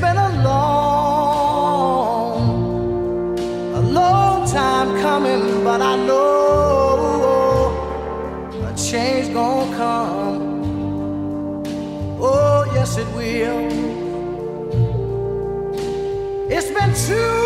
been a long, a long time coming, but I know a change gonna come. Oh, yes, it will. It's been too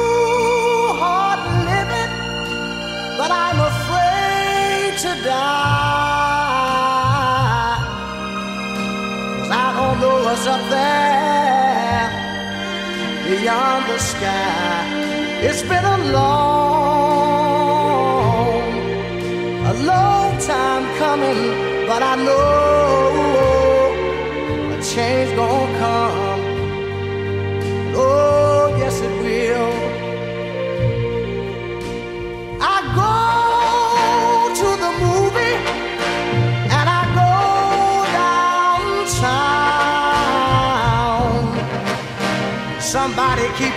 beyond the sky. It's been a long, a long time coming, but I know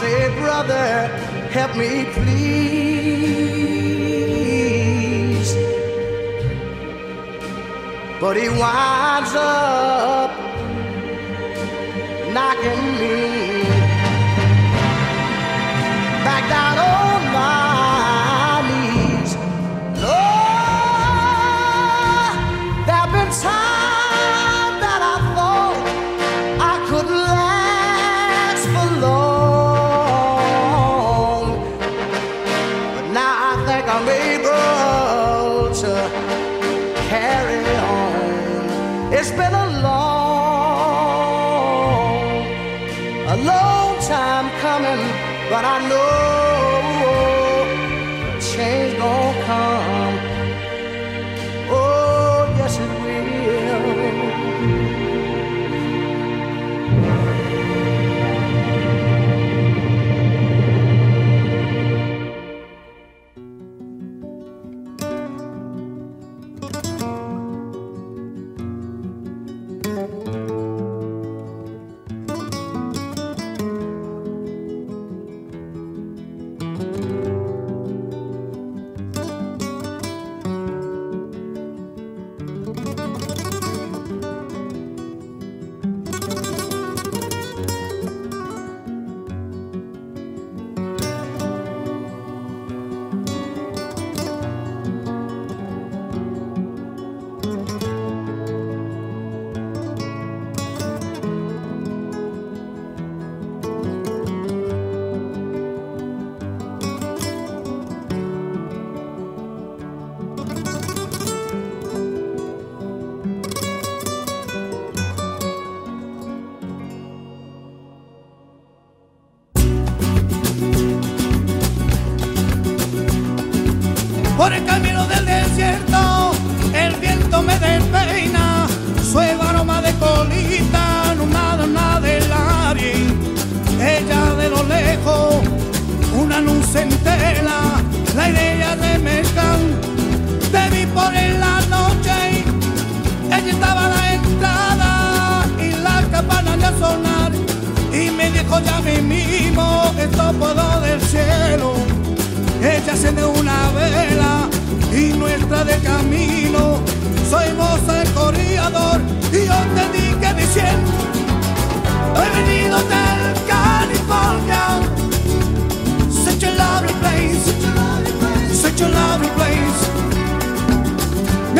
say, Brother, help me please. But he winds up knocking me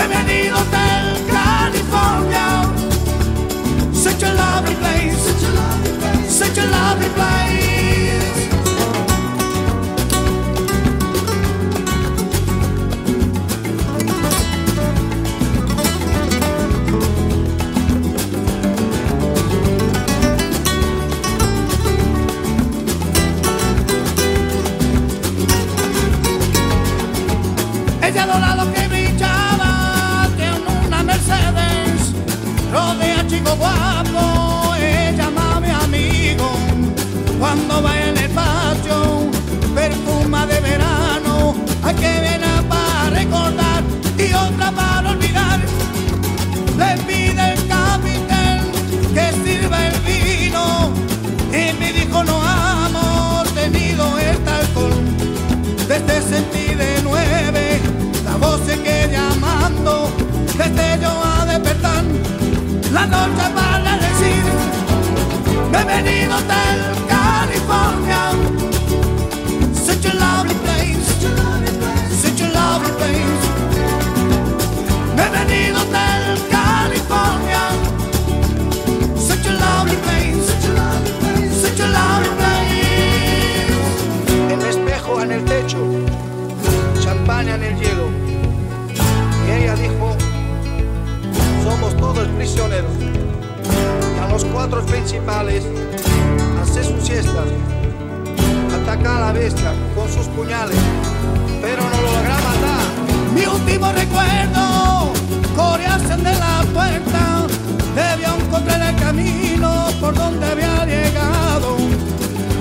He venido del California. Such a lovely place, such a lovely place. Ella boboada una noche para decir, bienvenido del California. Such a lovely place, such a lovely place. Bienvenido del California. Such a lovely place, such a lovely place. El espejo en el techo, champaña en el hielo. Somos todos prisioneros. Y a los cuatro principales, hace su siesta, ataca a la bestia con sus puñales, pero no lo logra matar. Mi último recuerdo, corearse de la puerta, debió encontrar el camino por donde había llegado.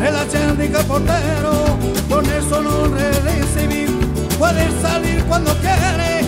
El acérdico portero, con eso no recibir, puede salir cuando quiere,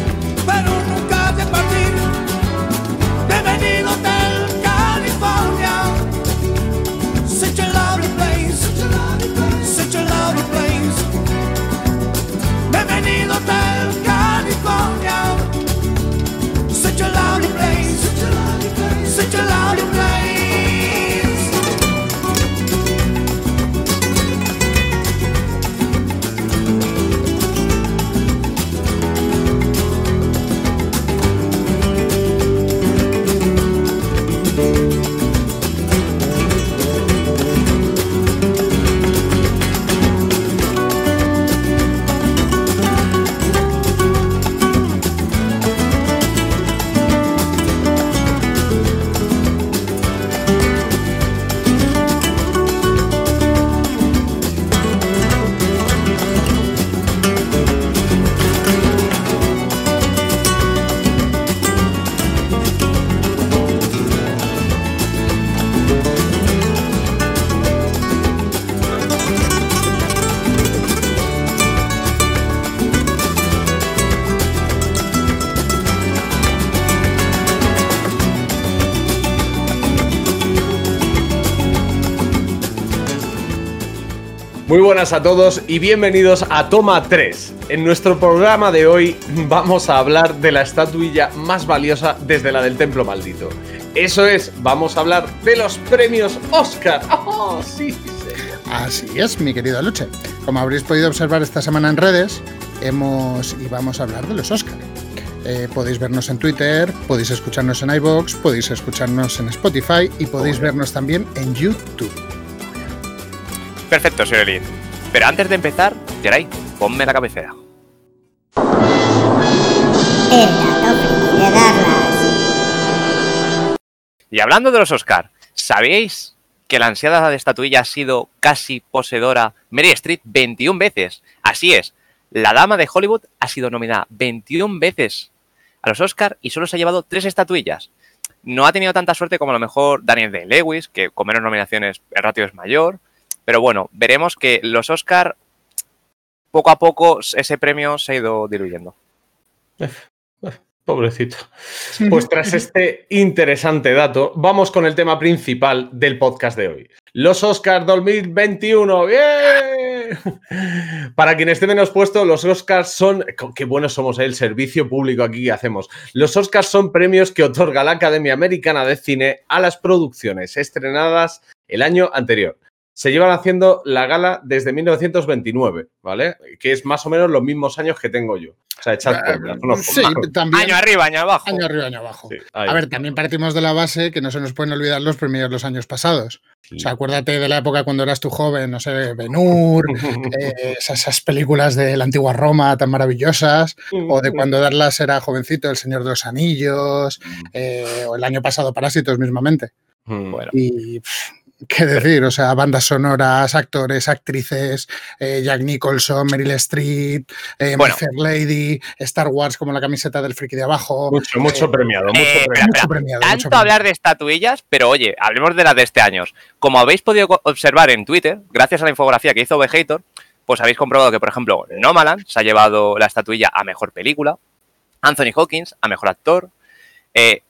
Muy buenas a todos y bienvenidos a Toma 3. En nuestro programa de hoy vamos a hablar de la estatuilla más valiosa desde la del Templo Maldito. Eso es, vamos a hablar de los premios Oscar. ¡Oh, sí! Así es, mi querido Luche. Como habréis podido observar esta semana en redes, hemos y vamos a hablar de los Oscar. Eh, podéis vernos en Twitter, podéis escucharnos en iBox, podéis escucharnos en Spotify y podéis vernos también en YouTube. Perfecto, señor. Pero antes de empezar, Geray, ponme la cabecera. Y hablando de los Oscar, ¿sabéis que la ansiada de estatuilla ha sido casi poseedora Mary Street 21 veces? Así es, la dama de Hollywood ha sido nominada 21 veces a los Oscar y solo se ha llevado tres estatuillas. No ha tenido tanta suerte como a lo mejor Daniel Day-Lewis, que con menos nominaciones el ratio es mayor. Pero bueno, veremos que los Oscar, poco a poco, ese premio se ha ido diluyendo. Pobrecito. Pues tras este interesante dato, vamos con el tema principal del podcast de hoy. Los Oscars 2021. ¡Bien! Para quien esté menos puesto, los Oscars son. Qué buenos somos, ¿eh? el servicio público aquí que hacemos. Los Oscars son premios que otorga la Academia Americana de Cine a las producciones estrenadas el año anterior. Se llevan haciendo la gala desde 1929, ¿vale? Que es más o menos los mismos años que tengo yo. O sea, echad cuentas. Sí, también. Año arriba, año abajo. Año arriba, año abajo. Sí. A ver, también partimos de la base que no se nos pueden olvidar los premios de los años pasados. Sí. O sea, acuérdate de la época cuando eras tú joven, no sé, Ben-Hur, eh, esas, esas películas de la antigua Roma tan maravillosas, o de cuando Darlas era jovencito, El Señor de los Anillos, eh, o el año pasado Parásitos mismamente. Mm. Bueno, Y pff, qué decir, o sea, bandas sonoras, actores, actrices, eh, Jack Nicholson, Meryl Streep, eh, Bueno. My Fair Lady, Star Wars como la camiseta del friki de abajo. Mucho, mucho Eh, premiado, mucho eh, premiado. espera, mucho espera. premiado, Tanto mucho premiado. hablar de estatuillas, pero oye, hablemos de las de este año. Como habéis podido observar en Twitter, gracias a la infografía que hizo Vegator, pues habéis comprobado que, por ejemplo, Nomaland se ha llevado la estatuilla a mejor película, Anthony Hawkins a mejor actor. eh,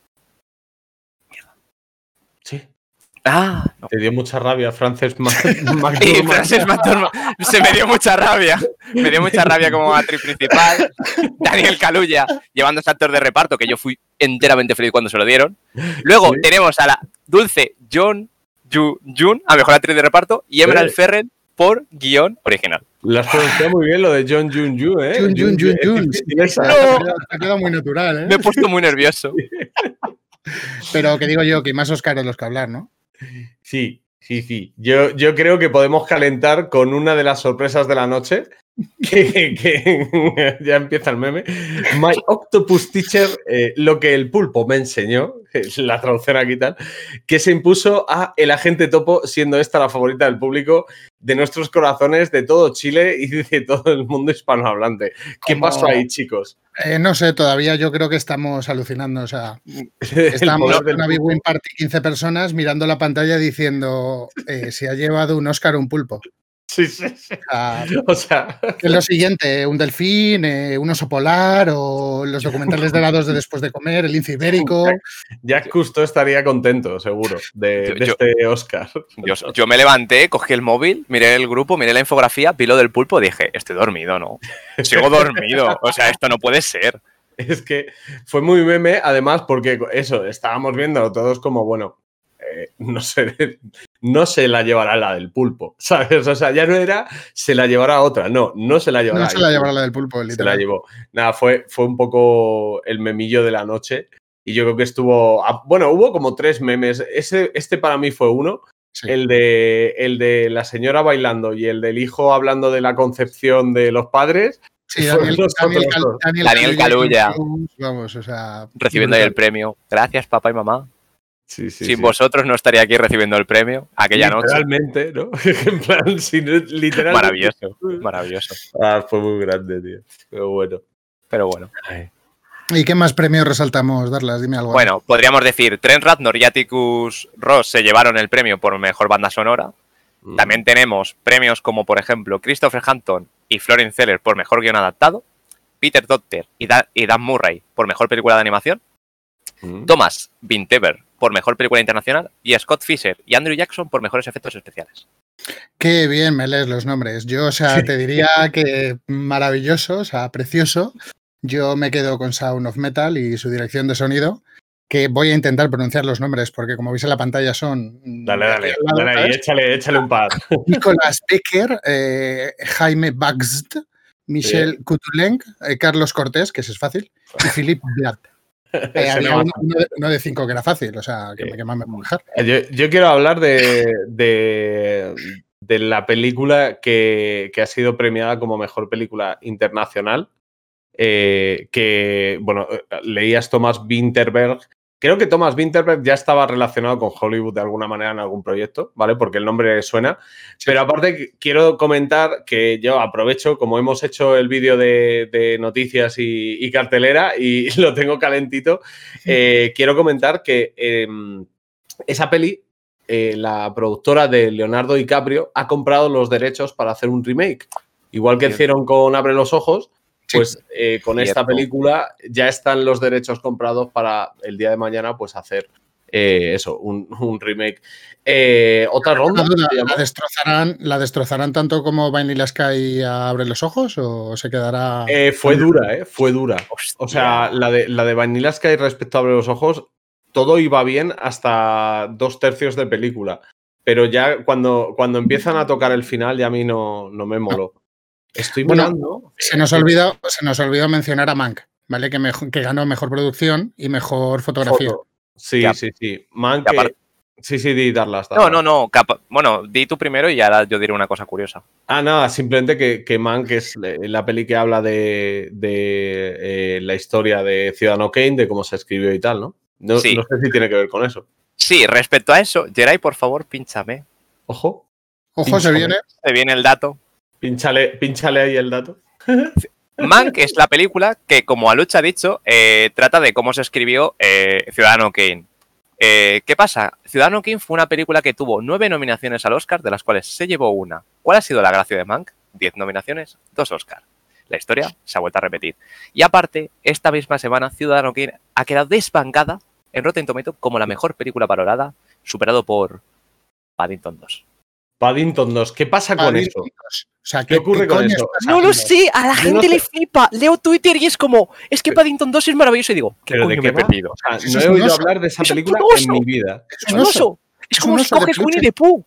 ah, no. Te dio mucha rabia, Frances McDormand. Frances McDormand se me dio mucha rabia. me dio mucha rabia como actriz principal. Daniel Caluya llevando ese actor de reparto, que yo fui enteramente feliz cuando se lo dieron. Luego Sí. tenemos a la dulce John Yu Jun, a mejor actriz de reparto, y Emerald Sí. Ferren por guion original. Lo has pronunciado muy bien lo de John Jun Yu, ¿eh? Jun, Jun, Jun, Jun. ha quedado- muy natural, ¿eh? Me he puesto muy nervioso. Pero que digo yo, que más Oscar de los que hablar, ¿no? Sí, sí, sí. Yo, yo creo que podemos calentar con una de las sorpresas de la noche. Que, que- ya empieza el meme. My Octopus Teacher, eh, lo que el pulpo me enseñó, la traducción aquí tal, que se impuso a El Agente Topo, siendo esta la favorita del público, de nuestros corazones, de todo Chile y de todo el mundo hispanohablante. ¿Qué pasó ahí, chicos? Eh, no sé, todavía yo creo que estamos alucinando. O sea, estamos en una Big. Win Party 15 personas mirando la pantalla diciendo eh, si ha llevado un Oscar un pulpo. Sí, sí, sí. O sea, O sea, ¿qué es lo siguiente, un delfín, eh, un oso polar o los documentales de la 2 de después de comer, el lince ibérico. Jack Cousteau estaría contento, seguro, de, Yo- de yo- este Oscar. Yo, yo me levanté, cogí el móvil, miré el grupo, miré la infografía, vi lo del pulpo, dije, estoy dormido, ¿no? Sigo dormido. O sea, esto no puede ser. Es que fue muy meme, además, porque eso, estábamos viendo todos como, bueno, eh, no sé, no se la llevará la del pulpo, ¿sabes? O sea, ya no era se la llevará otra, no, no se la llevará. No se la llevará la del pulpo, Se la literal. llevó. Nada, fue, fue un poco el memillo de la noche. Y yo creo que estuvo. Bueno, hubo como tres memes. Ese, este para mí fue uno. Sí. El, de, el de la señora bailando y el del hijo hablando de la concepción de los padres. Sí, Daniel, Daniel, otros Cal- dos. Daniel Daniel Kaluuya. Vamos, o sea. Recibiendo ahí el premio. Gracias, papá y mamá. Sí, sí. Sin sí. vosotros no estaría aquí recibiendo el premio aquella noche. Literalmente, ¿no? en plan, sin, literalmente. Maravilloso, maravilloso. Ah, fue muy grande, tío. Pero bueno. Pero bueno. ¿Y qué más premios resaltamos, Darlas? Dime algo. Bueno, podríamos decir, Trent Reznor y Atticus Ross se llevaron el premio por mejor banda sonora. Mm. También tenemos premios como, por ejemplo, Christopher Hampton y Florence Zeller por mejor guion adaptado, Peter Docter y, Da- y Dan Murray por mejor película de animación, Mm. Thomas Vintever por mejor película internacional y Scott Fisher y Andrew Jackson por mejores efectos especiales. Qué bien me lees los nombres. Yo, o sea, te diría que maravilloso, o sea, precioso. Yo me quedo con Sound of Metal y su dirección de sonido, que voy a intentar pronunciar los nombres porque como veis en la pantalla son... Dale, dale, dale ¿sabes? échale, échale un par. Nicolás Becker, eh, Jaime Bagst, Michel Kutulenk, eh, Carlos Cortés, que ese es fácil, y Philippe Blatt. Eh, había uno, uno de, uno de cinco que era fácil, o sea, que, Sí. me- que más me dejar. Yo, yo quiero hablar de, de, de la película que, que ha sido premiada como mejor película internacional. eh, que, bueno, eh, leías Thomas Winterberg. Creo que Thomas Winterberg ya estaba relacionado con Hollywood de alguna manera en algún proyecto, ¿vale? Porque el nombre suena. Pero aparte qu- quiero comentar que yo aprovecho, como hemos hecho el vídeo de, de noticias y, y cartelera y lo tengo calentito, eh, quiero comentar que em, esa peli, eh, la productora de Leonardo DiCaprio ha comprado los derechos para hacer un remake. Igual que hicieron con Abre los Ojos, Sí. pues eh, con esta película ya están los derechos comprados para el día de mañana, pues hacer eh, eso, un, un remake. Eh, Otra ronda. ¿la, destrozarán, ¿La destrozarán tanto como Vanilla Sky abre los ojos o se quedará...? Eh, fue dura, ¿eh? Fue dura. Hostia. O sea, la de, la de Vanilla Sky respecto a Abre los Ojos, todo iba bien hasta dos tercios de película. Pero ya cuando, cuando empiezan a tocar el final, ya a mí no, no me moló. Estoy Bueno, mirando. se, nos olvidó, se nos olvidó mencionar a Mank, ¿vale? Que, ganó mejor producción y mejor fotografía. foto. Sí, Ya. sí, sí. Man, Y aparte- que- Sí, sí, di darlas. No, darlas. no, no. capa- Bueno, di tú primero y ahora yo diré una cosa curiosa. Ah, nada, simplemente que, que Man, que es eh, la peli que habla de, de, eh, la historia de Ciudadano Kane, de cómo se escribió y tal, ¿no? No, Sí. no sé si tiene que ver con eso. Sí, respecto a eso, Geray, por favor, pínchame. Ojo, Ojo, se viene. Se viene el dato. Pínchale, pínchale ahí el dato. Mank es la película que, como Aluch ha dicho, eh, trata de cómo se escribió eh, Ciudadano Kane. Eh, ¿Qué pasa? Ciudadano Kane fue una película que tuvo nueve nominaciones al Oscar, de las cuales se llevó una. ¿Cuál ha sido la gracia de Mank? Diez nominaciones, dos Oscar. La historia se ha vuelto a repetir. Y aparte, esta misma semana, Ciudadano Kane ha quedado desbancada en Rotten Tomato como la mejor película valorada, superado por Paddington 2. Paddington 2, ¿qué pasa con eso? Padrinos. O sea, ¿Qué ocurre con eso? No lo sé, a la gente no sé. le flipa. Leo Twitter y es como, es que Paddington 2 es maravilloso y digo, ¿qué ¿Pero de coño qué me perdido? O sea, no he oído hablar de esa película en mi vida. Es un oso. Es como un si de coges. Winnie the Pooh.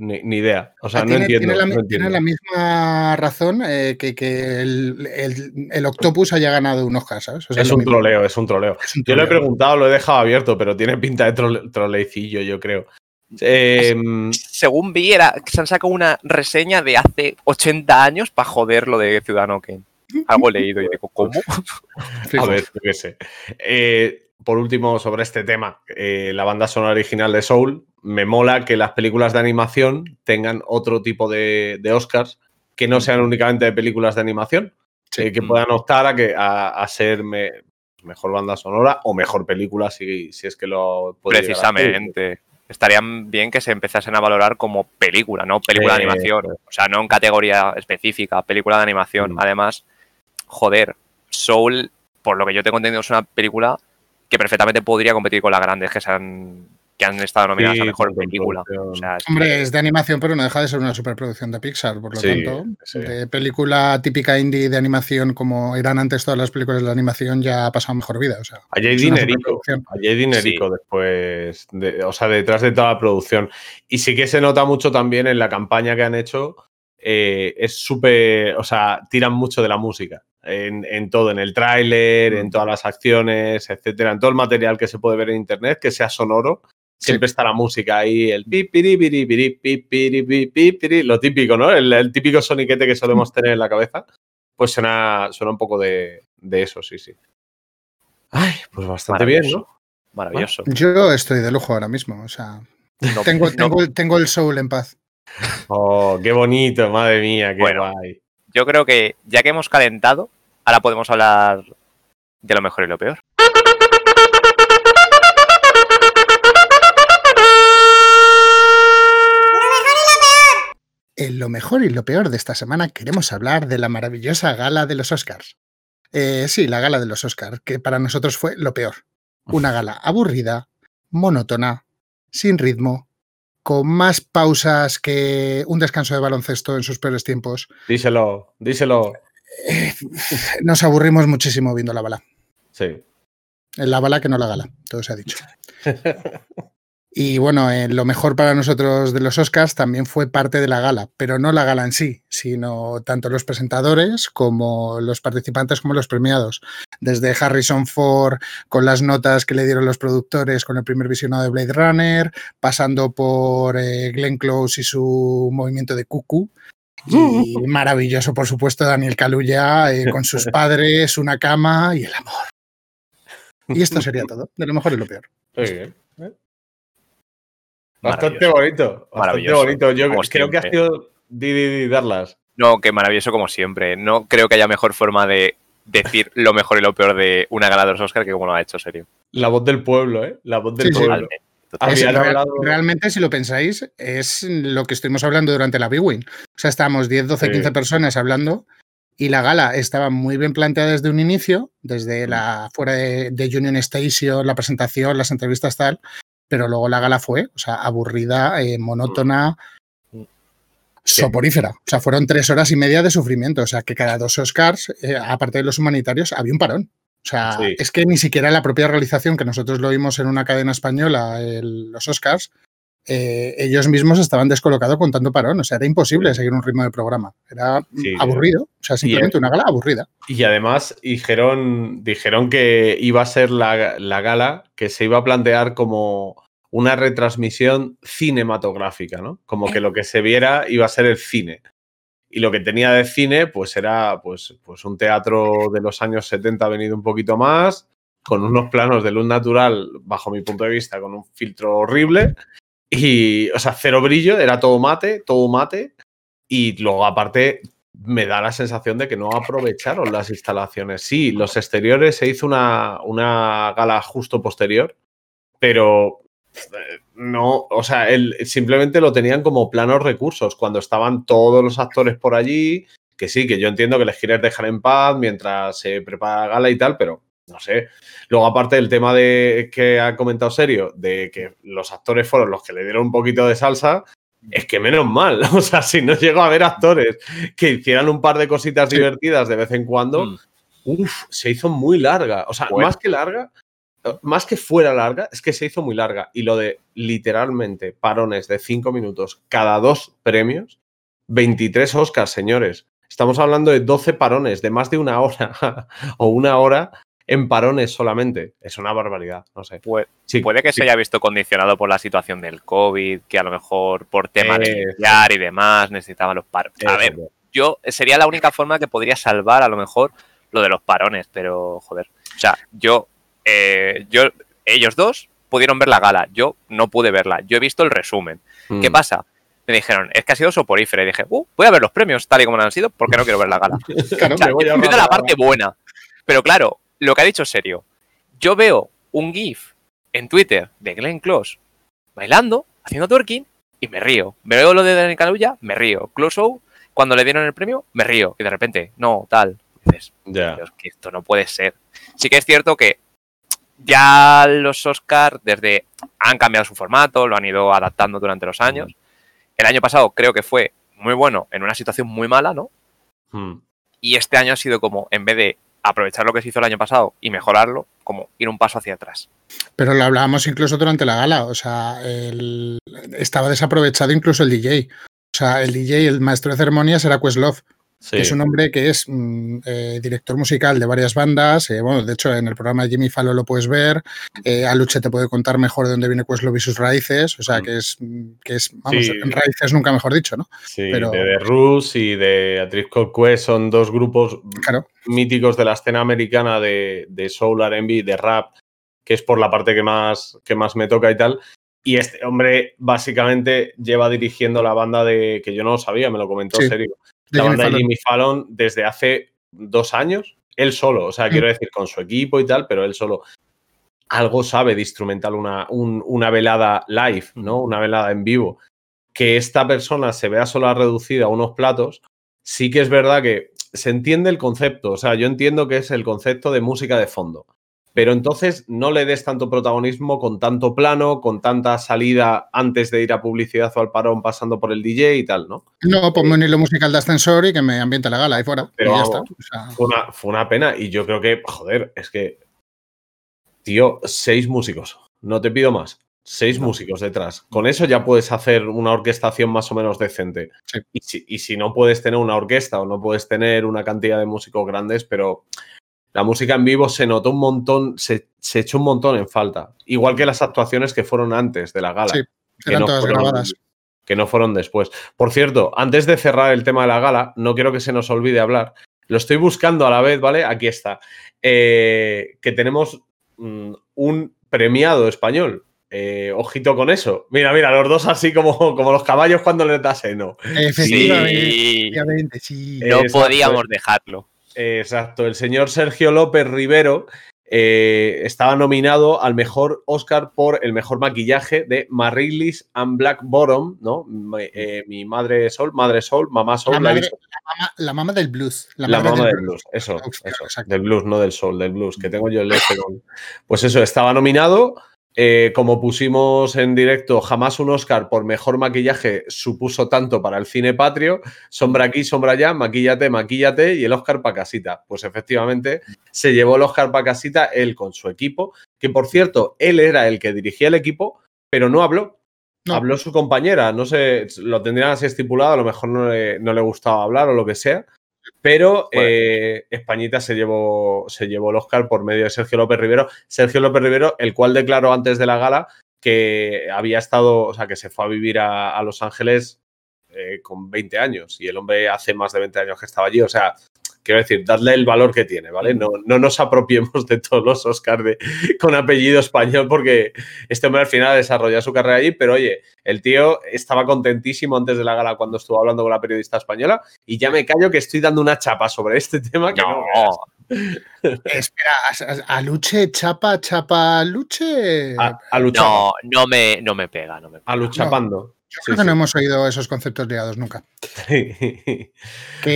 Ni, ni idea. O sea, no tiene, entiendo. tiene la, no entiendo. tiene la misma razón eh, que, que el, el- el Octopus haya ganado un Oscar, ¿sabes? O sea, es un troleo, es un troleo. Es un Yo lo he preguntado, lo he dejado abierto, pero tiene pinta de trole- trolecillo, yo creo. Eh, Según vi, era, que se han sacado una reseña de hace 80 años para joder lo de Ciudadano Kane. Algo he leído y digo, ¿cómo? a ver, yo qué sé. Eh, por último, sobre este tema, eh, la banda sonora original de Soul, me mola que las películas de animación tengan otro tipo de, de Oscars que no sean únicamente de películas de animación, Sí. eh, que puedan optar a, que, a, a ser me- mejor banda sonora o mejor película si, si es que lo puede. Precisamente. Estarían bien que se empezasen a valorar como película, no película de animación. O sea, no en categoría específica, película de animación. Mm. Además, joder, Soul, por lo que yo tengo entendido, es una película que perfectamente podría competir con las grandes que se han, que han estado nominadas Sí, a mejor película. producción. O sea, es Hombre, que- es de animación, pero no deja de ser una superproducción de Pixar, por lo Sí, tanto, sí. de película típica indie de animación como eran antes todas las películas de animación ya ha pasado mejor vida. O sea, Allí hay dinerico. Allí hay dinerico después, de- o sea, detrás de toda la producción. Y sí que se nota mucho también en la campaña que han hecho. eh, es súper, o sea, tiran mucho de la música. En, en todo, en el tráiler, en todas las acciones, etcétera, en todo el material que se puede ver en internet, que sea sonoro. Siempre está la música ahí, el pipiripiripiri, pipiripipipiri, lo típico, ¿no? El, el típico soniquete que solemos tener en la cabeza. Pues suena, suena un poco de, de eso, sí, sí. Ay, pues bastante bien, ¿no? Maravilloso. Yo estoy de lujo ahora mismo. O sea, No- tengo, no- tengo, tengo el soul en paz. Oh, qué bonito, madre mía, qué Bueno. guay. yo creo que ya que hemos calentado, ahora podemos hablar de lo mejor y lo peor. En lo mejor y lo peor de esta semana queremos hablar de la maravillosa gala de los Oscars. Eh, sí, la gala de los Oscars, que para nosotros fue lo peor. Una gala aburrida, monótona, sin ritmo, con más pausas que un descanso de baloncesto en sus peores tiempos. Díselo, díselo. Eh, nos aburrimos muchísimo viendo la bala. Sí. La bala que no la gala, todo se ha dicho. Y bueno, eh, lo mejor para nosotros de los Oscars también fue parte de la gala, pero no la gala en sí, sino tanto los presentadores como los participantes como los premiados. Desde Harrison Ford con las notas que le dieron los productores con el primer visionado de Blade Runner, pasando por eh, Glenn Close y su movimiento de cuckoo. Y maravilloso, por supuesto, Daniel Kaluuya eh, con sus padres, una cama y el amor. Y esto sería todo, de lo mejor y lo peor. Muy bien. Bastante bonito. Bastante bonito. Yo creo que ha sido Di, di, di, darlas. No, que maravilloso como siempre. No creo que haya mejor forma de decir lo mejor y lo peor de una gala de los Oscars que como lo ha hecho, serio. La voz del pueblo, ¿eh? La voz del Sí, pueblo. Es hablado- realmente, si lo pensáis, es lo que estuvimos hablando durante la Big Win. O sea, estábamos 10, 12, Sí. 15 personas hablando y la gala estaba muy bien planteada desde un inicio, desde la fuera de, de Union Station, la presentación, las entrevistas tal, pero luego la gala fue, o sea, aburrida, eh, monótona, soporífera. O sea, fueron tres horas y media de sufrimiento. O sea, que cada dos Oscars, eh, aparte de los humanitarios, había un parón. O sea, Sí. es que ni siquiera la propia realización, que nosotros lo vimos en una cadena española, el- los Oscars, eh, ellos mismos estaban descolocados con tanto parón. O sea, era imposible seguir un ritmo de programa. Era Sí. aburrido. O sea, simplemente eh, una gala aburrida. Y además dijeron, dijeron que iba a ser la, la gala que se iba a plantear como una retransmisión cinematográfica, ¿no? Como que lo que se viera iba a ser el cine. Y lo que tenía de cine, pues era pues, pues un teatro de los años 70 venido un poquito más, con unos planos de luz natural, bajo mi punto de vista, con un filtro horrible. Y, o sea, cero brillo, era todo mate, todo mate. Y luego, aparte, me da la sensación de que no aprovecharon las instalaciones. Sí, los exteriores se hizo una, una gala justo posterior, pero eh, no, o sea, simplemente lo tenían como planos recursos cuando estaban todos los actores por allí. Que sí, que yo entiendo que les quieres dejar en paz mientras se prepara la gala y tal, pero no sé. Luego, aparte del tema de que ha comentado Serio, de que los actores fueron los que le dieron un poquito de salsa, Es que menos mal, o sea, si no llego a ver actores que hicieran un par de cositas Sí. divertidas de vez en cuando, Mm. Uf, se hizo muy larga. O sea, Bueno. más que larga, más que fuera larga, es que se hizo muy larga. Y lo de literalmente parones de cinco minutos cada dos premios, 23 Oscars, señores. Estamos hablando de 12 parones de más de una hora o una hora en parones solamente. Es una barbaridad, no sé. Pu- Sí, Puede que sí. se haya visto condicionado por la situación del COVID, que a lo mejor por tema de Eso. limpiar y demás necesitaban los paros. A ver, yo sería la única forma que podría salvar a lo mejor lo de los parones, pero joder. O sea, yo, eh, yo, ellos dos pudieron ver la gala, yo no pude verla, yo he visto el resumen. ¿Qué Mm. pasa? Me dijeron, es que ha sido soporífera. Y dije, uh, voy a ver los premios tal y como han sido, porque no quiero ver la gala. Claro, O sea, Me voy a la la parte buena. Pero claro, lo que ha dicho es serio. Yo veo un GIF en Twitter de Glenn Close bailando, haciendo twerking, y me río. Veo lo de Dani Caluya, me río. Close cuando le dieron el premio, me río. Y de repente, no, tal. Dices. Dios, que esto no puede ser. Sí que es cierto que ya los Oscars desde han cambiado su formato, lo han ido adaptando durante los años. El año pasado creo que fue muy bueno en una situación muy mala, ¿no? Mm. Y este año ha sido como, en vez de aprovechar lo que se hizo el año pasado y mejorarlo, como ir un paso hacia atrás. Pero lo hablábamos incluso durante la gala. O sea, el- estaba desaprovechado incluso el DJ. O sea, el DJ, el maestro de ceremonias, era Questlove. Sí. que es un hombre que es mm, eh, director musical de varias bandas. eh, bueno, de hecho, en el programa de Jimmy Fallon lo puedes ver. Eh, Aluche te puede contar mejor de dónde viene Questlove y sus raíces. O sea, Mm. que es, que es vamos, Sí. en raíces nunca mejor dicho, ¿no? Sí, pero- de The Rus y de A Tribe Called Quest son dos grupos Claro. míticos de la escena americana de, de soul, R&B, de rap, que es por la parte que más, que más me toca y tal. Y este hombre básicamente lleva dirigiendo la banda de, que yo no lo sabía, me lo comentó Sí, serio, La Jimmy banda de. Jimmy Fallon desde hace dos años, él solo, o sea, Mm. quiero decir, con su equipo y tal, pero él solo algo sabe de instrumental una, un- una velada live, ¿no? Una velada en vivo. Que esta persona se vea sola reducida a unos platos, sí que es verdad que se entiende el concepto, o sea, yo entiendo que es el concepto de música de fondo. Pero entonces no le des tanto protagonismo con tanto plano, con tanta salida antes de ir a publicidad o al parón pasando por el DJ y tal, ¿no? No, ponme un hilo musical de ascensor y que me ambiente la gala ahí fuera. Pero y ya vamos, está. O sea, Fue una, fue una pena y yo creo que, joder, es que, tío, seis músicos, no te pido más. Seis músicos detrás. Con eso ya puedes hacer una orquestación más o menos decente. Sí. Y, si, y si no puedes tener una orquesta o no puedes tener una cantidad de músicos grandes, pero la música en vivo se notó un montón, se, se echó un montón en falta. Igual que las actuaciones que fueron antes de la gala. Sí, que eran no todas fueron- grabadas. que no fueron después. Por cierto, antes de cerrar el tema de la gala, no quiero que se nos olvide hablar. Lo estoy buscando a la vez, ¿vale? Aquí está. Eh, que tenemos mm, un premiado español. Eh, ojito con eso. Mira, mira, los dos así como, como los caballos cuando les da seno. Efectivamente, Sí, efectivamente, sí. no Exacto. podíamos dejarlo. Exacto, el señor Sergio López Rivero eh, estaba nominado al mejor Oscar por el mejor maquillaje de Marrilis and Black Bottom, ¿no? Eh, mi madre Sol, madre Sol, mamá Sol, La la madre-. Mama- la mamá del blues. La, madre mamá del del blues, eso, eso, del blues, no del sol, del blues, que tengo yo el este Pues eso, estaba nominado. Eh, como pusimos en directo, jamás un Oscar por mejor maquillaje supuso tanto para el cine patrio. Sombra aquí, sombra allá, maquíllate, maquíllate y el Oscar para casita. Pues efectivamente se llevó el Oscar para casita él con su equipo, que por cierto, él era el que dirigía el equipo, pero no habló. No. Habló su compañera, no sé, lo tendrían así estipulado, a lo mejor no le, no le gustaba hablar o lo que sea, pero Bueno. eh, Españita se llevó, se llevó el Oscar por medio de Sergio López Rivero. Sergio López Rivero, el cual declaró antes de la gala que había estado, o sea, que se fue a vivir a, a Los Ángeles eh, con 20 años y el hombre hace más de 20 años que estaba allí. O sea, quiero decir, dadle el valor que tiene, ¿vale? No, no nos apropiemos de todos los Oscars de- con apellido español porque este hombre al final desarrolló su carrera allí, pero oye, el tío estaba contentísimo antes de la gala cuando estuvo hablando con la periodista española y ya me callo que estoy dando una chapa sobre este tema que no, No, Espera, a, a Luche, chapa, chapa, Luche. a, a luchar, no, no me, no me pega, no me pega. a luchapando. Yo Sí, creo que sí. no hemos oído esos conceptos liados nunca. Que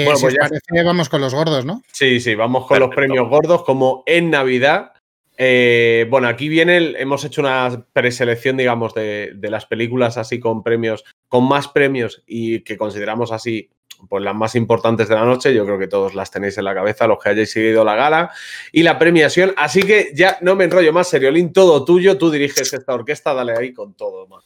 Bueno, si pues os ya- parece, vamos con los gordos, ¿no? Sí, sí, vamos con los premios gordos como en Navidad Eh, bueno, aquí viene, el- hemos hecho una preselección, digamos, de, de las películas así con premios, con más premios y que consideramos así, pues las más importantes de la noche. Yo creo que todos las tenéis en la cabeza, los que hayáis seguido la gala y la premiación. Así que ya no me enrollo más, Seriolín, todo tuyo. Tú diriges esta orquesta, dale ahí con todo, man.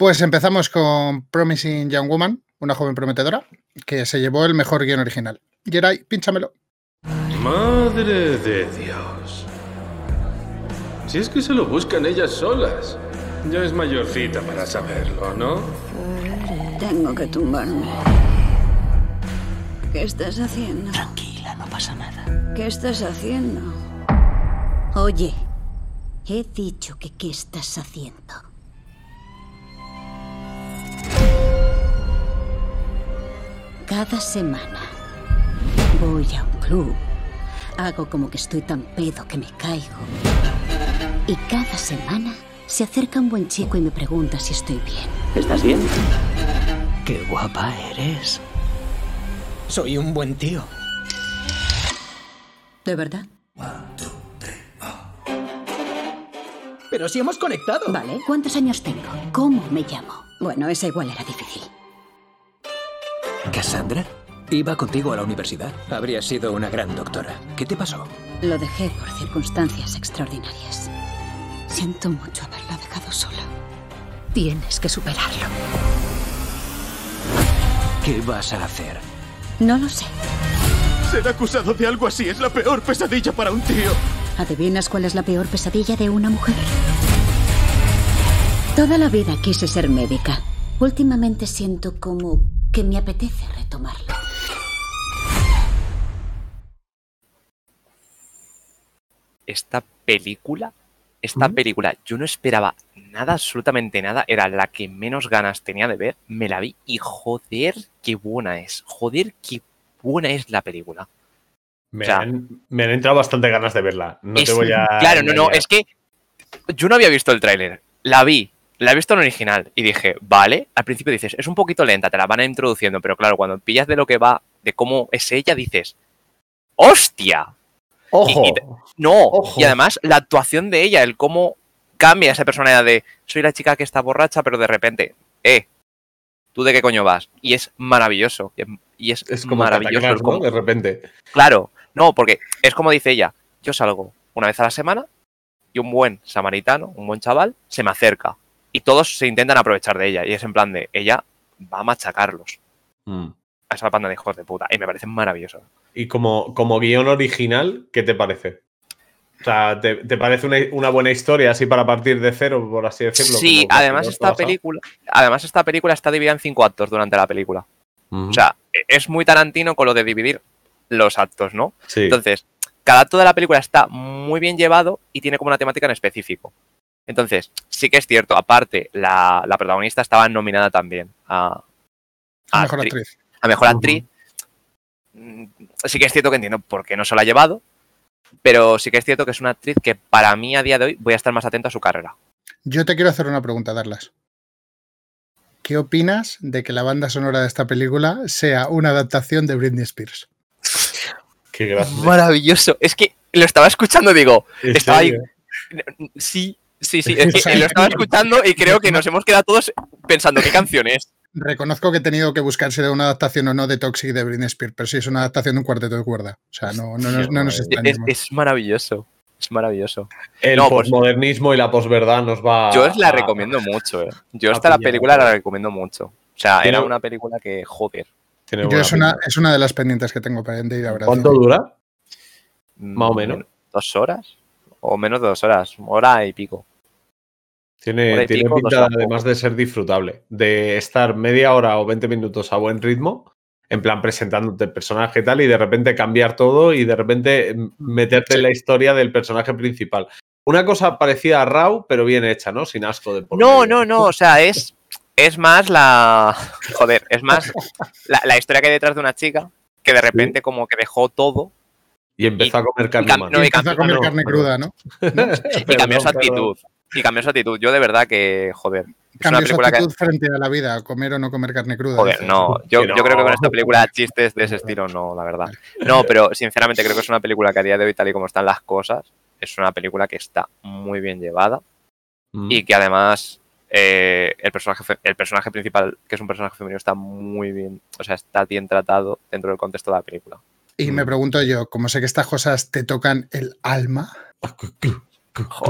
Pues empezamos con Promising Young Woman, una joven prometedora, que se llevó el mejor guion original. Geray, pínchamelo. Madre de Dios. Si es que se lo buscan ellas solas. Ya es mayorcita para saberlo, ¿no? Tengo que tumbarme. ¿Qué estás haciendo? Tranquila, no pasa nada. ¿Qué estás haciendo? Oye, he dicho que qué estás haciendo. Cada semana voy a un club, hago como que estoy tan pedo que me caigo. Y cada semana se acerca un buen chico y me pregunta si estoy bien. ¿Estás bien? Qué guapa eres. Soy un buen tío. ¿De verdad? Pero si hemos conectado. Vale, ¿cuántos años tengo? ¿Cómo me llamo? Bueno, esa igual era difícil. ¿Cassandra? Iba contigo a la universidad. Habría sido una gran doctora. ¿Qué te pasó? Lo dejé por circunstancias extraordinarias. Siento mucho haberla dejado sola. Tienes que superarlo. ¿Qué vas a hacer? No lo sé. Ser acusado de algo así es la peor pesadilla para un tío. ¿Adivinas cuál es la peor pesadilla de una mujer? Toda la vida quise ser médica. Últimamente siento como que me apetece retomarlo. Esta película, esta película, yo no esperaba nada, absolutamente nada. Era la que menos ganas tenía de ver. Me la vi y joder, qué buena es. Joder, qué buena es la película. Me, O sea, han, me han entrado bastante ganas de verla. No Es- te voy a. Claro, no, no, es que yo no había visto el tráiler. La vi, la he visto en original y dije, vale, al principio dices, es un poquito lenta, te la van introduciendo, pero claro, cuando pillas de lo que va, de cómo es ella, dices, ¡hostia! ¡Ojo! Y- y te- no, Ojo. y además la actuación de ella, el cómo cambia esa personalidad de soy la chica que está borracha, pero de repente, eh, ¿tú de qué coño vas? Y es maravilloso. y es- como maravilloso. El ¿no? cómo- De repente. Claro, no, porque es como dice ella, yo salgo una vez a la semana y un buen samaritano, un buen chaval, se me acerca. Y todos se intentan aprovechar de ella. Y es en plan de, ella va a machacarlos. Mm. A esa banda de hijos de puta. Y me parece maravilloso. Y como, como guion original, ¿qué te parece? O sea, ¿te, te parece una, una buena historia así para partir de cero, por así decirlo? Sí, además esta película, además esta película está dividida en cinco actos durante la película. O sea, es muy Tarantino con lo de dividir los actos, ¿no? Sí. Entonces, cada acto de la película está muy bien llevado y tiene como una temática en específico. Entonces, sí que es cierto, aparte, la, la protagonista estaba nominada también a, a Mejor actri- actriz. a mejor actriz. Mm, Sí que es cierto que entiendo por qué no se lo ha llevado, pero sí que es cierto que es una actriz que para mí a día de hoy voy a estar más atento a su carrera. Yo te quiero hacer una pregunta, Darlas. ¿Qué opinas de que la banda sonora de esta película sea una adaptación de Britney Spears? Qué grande. Maravilloso. Es que lo estaba escuchando, digo, ¿En estaba ahí. Sí, sí, sí. Es que lo estaba escuchando y creo que nos hemos quedado todos pensando qué canción es. Reconozco que he tenido que buscar si era una adaptación o no de Toxic de Britney Spears, pero sí es una adaptación de un cuarteto de cuerda. O sea, no, no, nos- no nos Es, es maravilloso. Es maravilloso. El No, pues- posmodernismo y la posverdad nos va. Yo os la a- recomiendo mucho, eh. Yo a esta la película la recomiendo mucho. O sea, era una película que, joder. Yo es una, es una de las pendientes que tengo para de ir a ver. ¿Cuánto dura? mm, Más o menos. ¿Dos horas? O menos de dos horas. Hora y pico. Tiene, tiene pico, pinta, además de ser disfrutable, de estar media hora o 20 minutos a buen ritmo, en plan presentándote el personaje y tal, y de repente cambiar todo y de repente mm, meterte en la historia del personaje principal. Una cosa parecida a Raw, pero bien hecha, ¿no? Sin asco de por No, no, no. O sea, es, es más la. Joder, es más la, la historia que hay detrás de una chica que de repente como que dejó todo Y empezó Y- a comer carne no, y Empieza a comer no, carne cruda, ¿no? y cambió su actitud. Y cambió su actitud. Yo de verdad que, joder. Es una Cambió su película que. actitud frente a la vida, comer o no comer carne cruda. Joder, no. Yo, no. yo creo que con esta película chistes de ese estilo no, la verdad. No, pero sinceramente creo que es una película que a día de hoy, tal y como están las cosas, es una película que está muy bien llevada Mm. y que además eh, el, personaje, el personaje principal, que es un personaje femenino, está muy bien, o sea, está bien tratado dentro del contexto de la película. Y Mm. me pregunto yo, como sé que estas cosas te tocan el alma,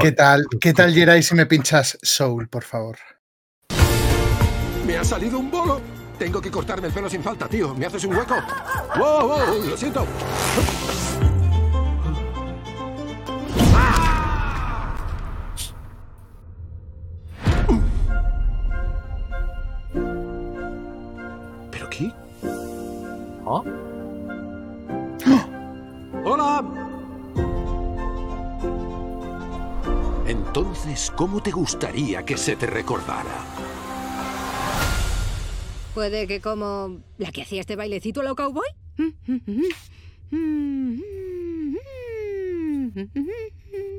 ¿qué tal, ¿qué tal Jerai si me pinchas Soul, por favor? Me ha salido un bolo. Tengo que cortarme el pelo sin falta, tío. ¿Me haces un hueco? ¡Wow, wow! Lo siento. ¿Pero qué? ¿Ah? ¡Hola! Entonces, ¿cómo te gustaría que se te recordara? Puede que como la que hacía este bailecito a lo cowboy.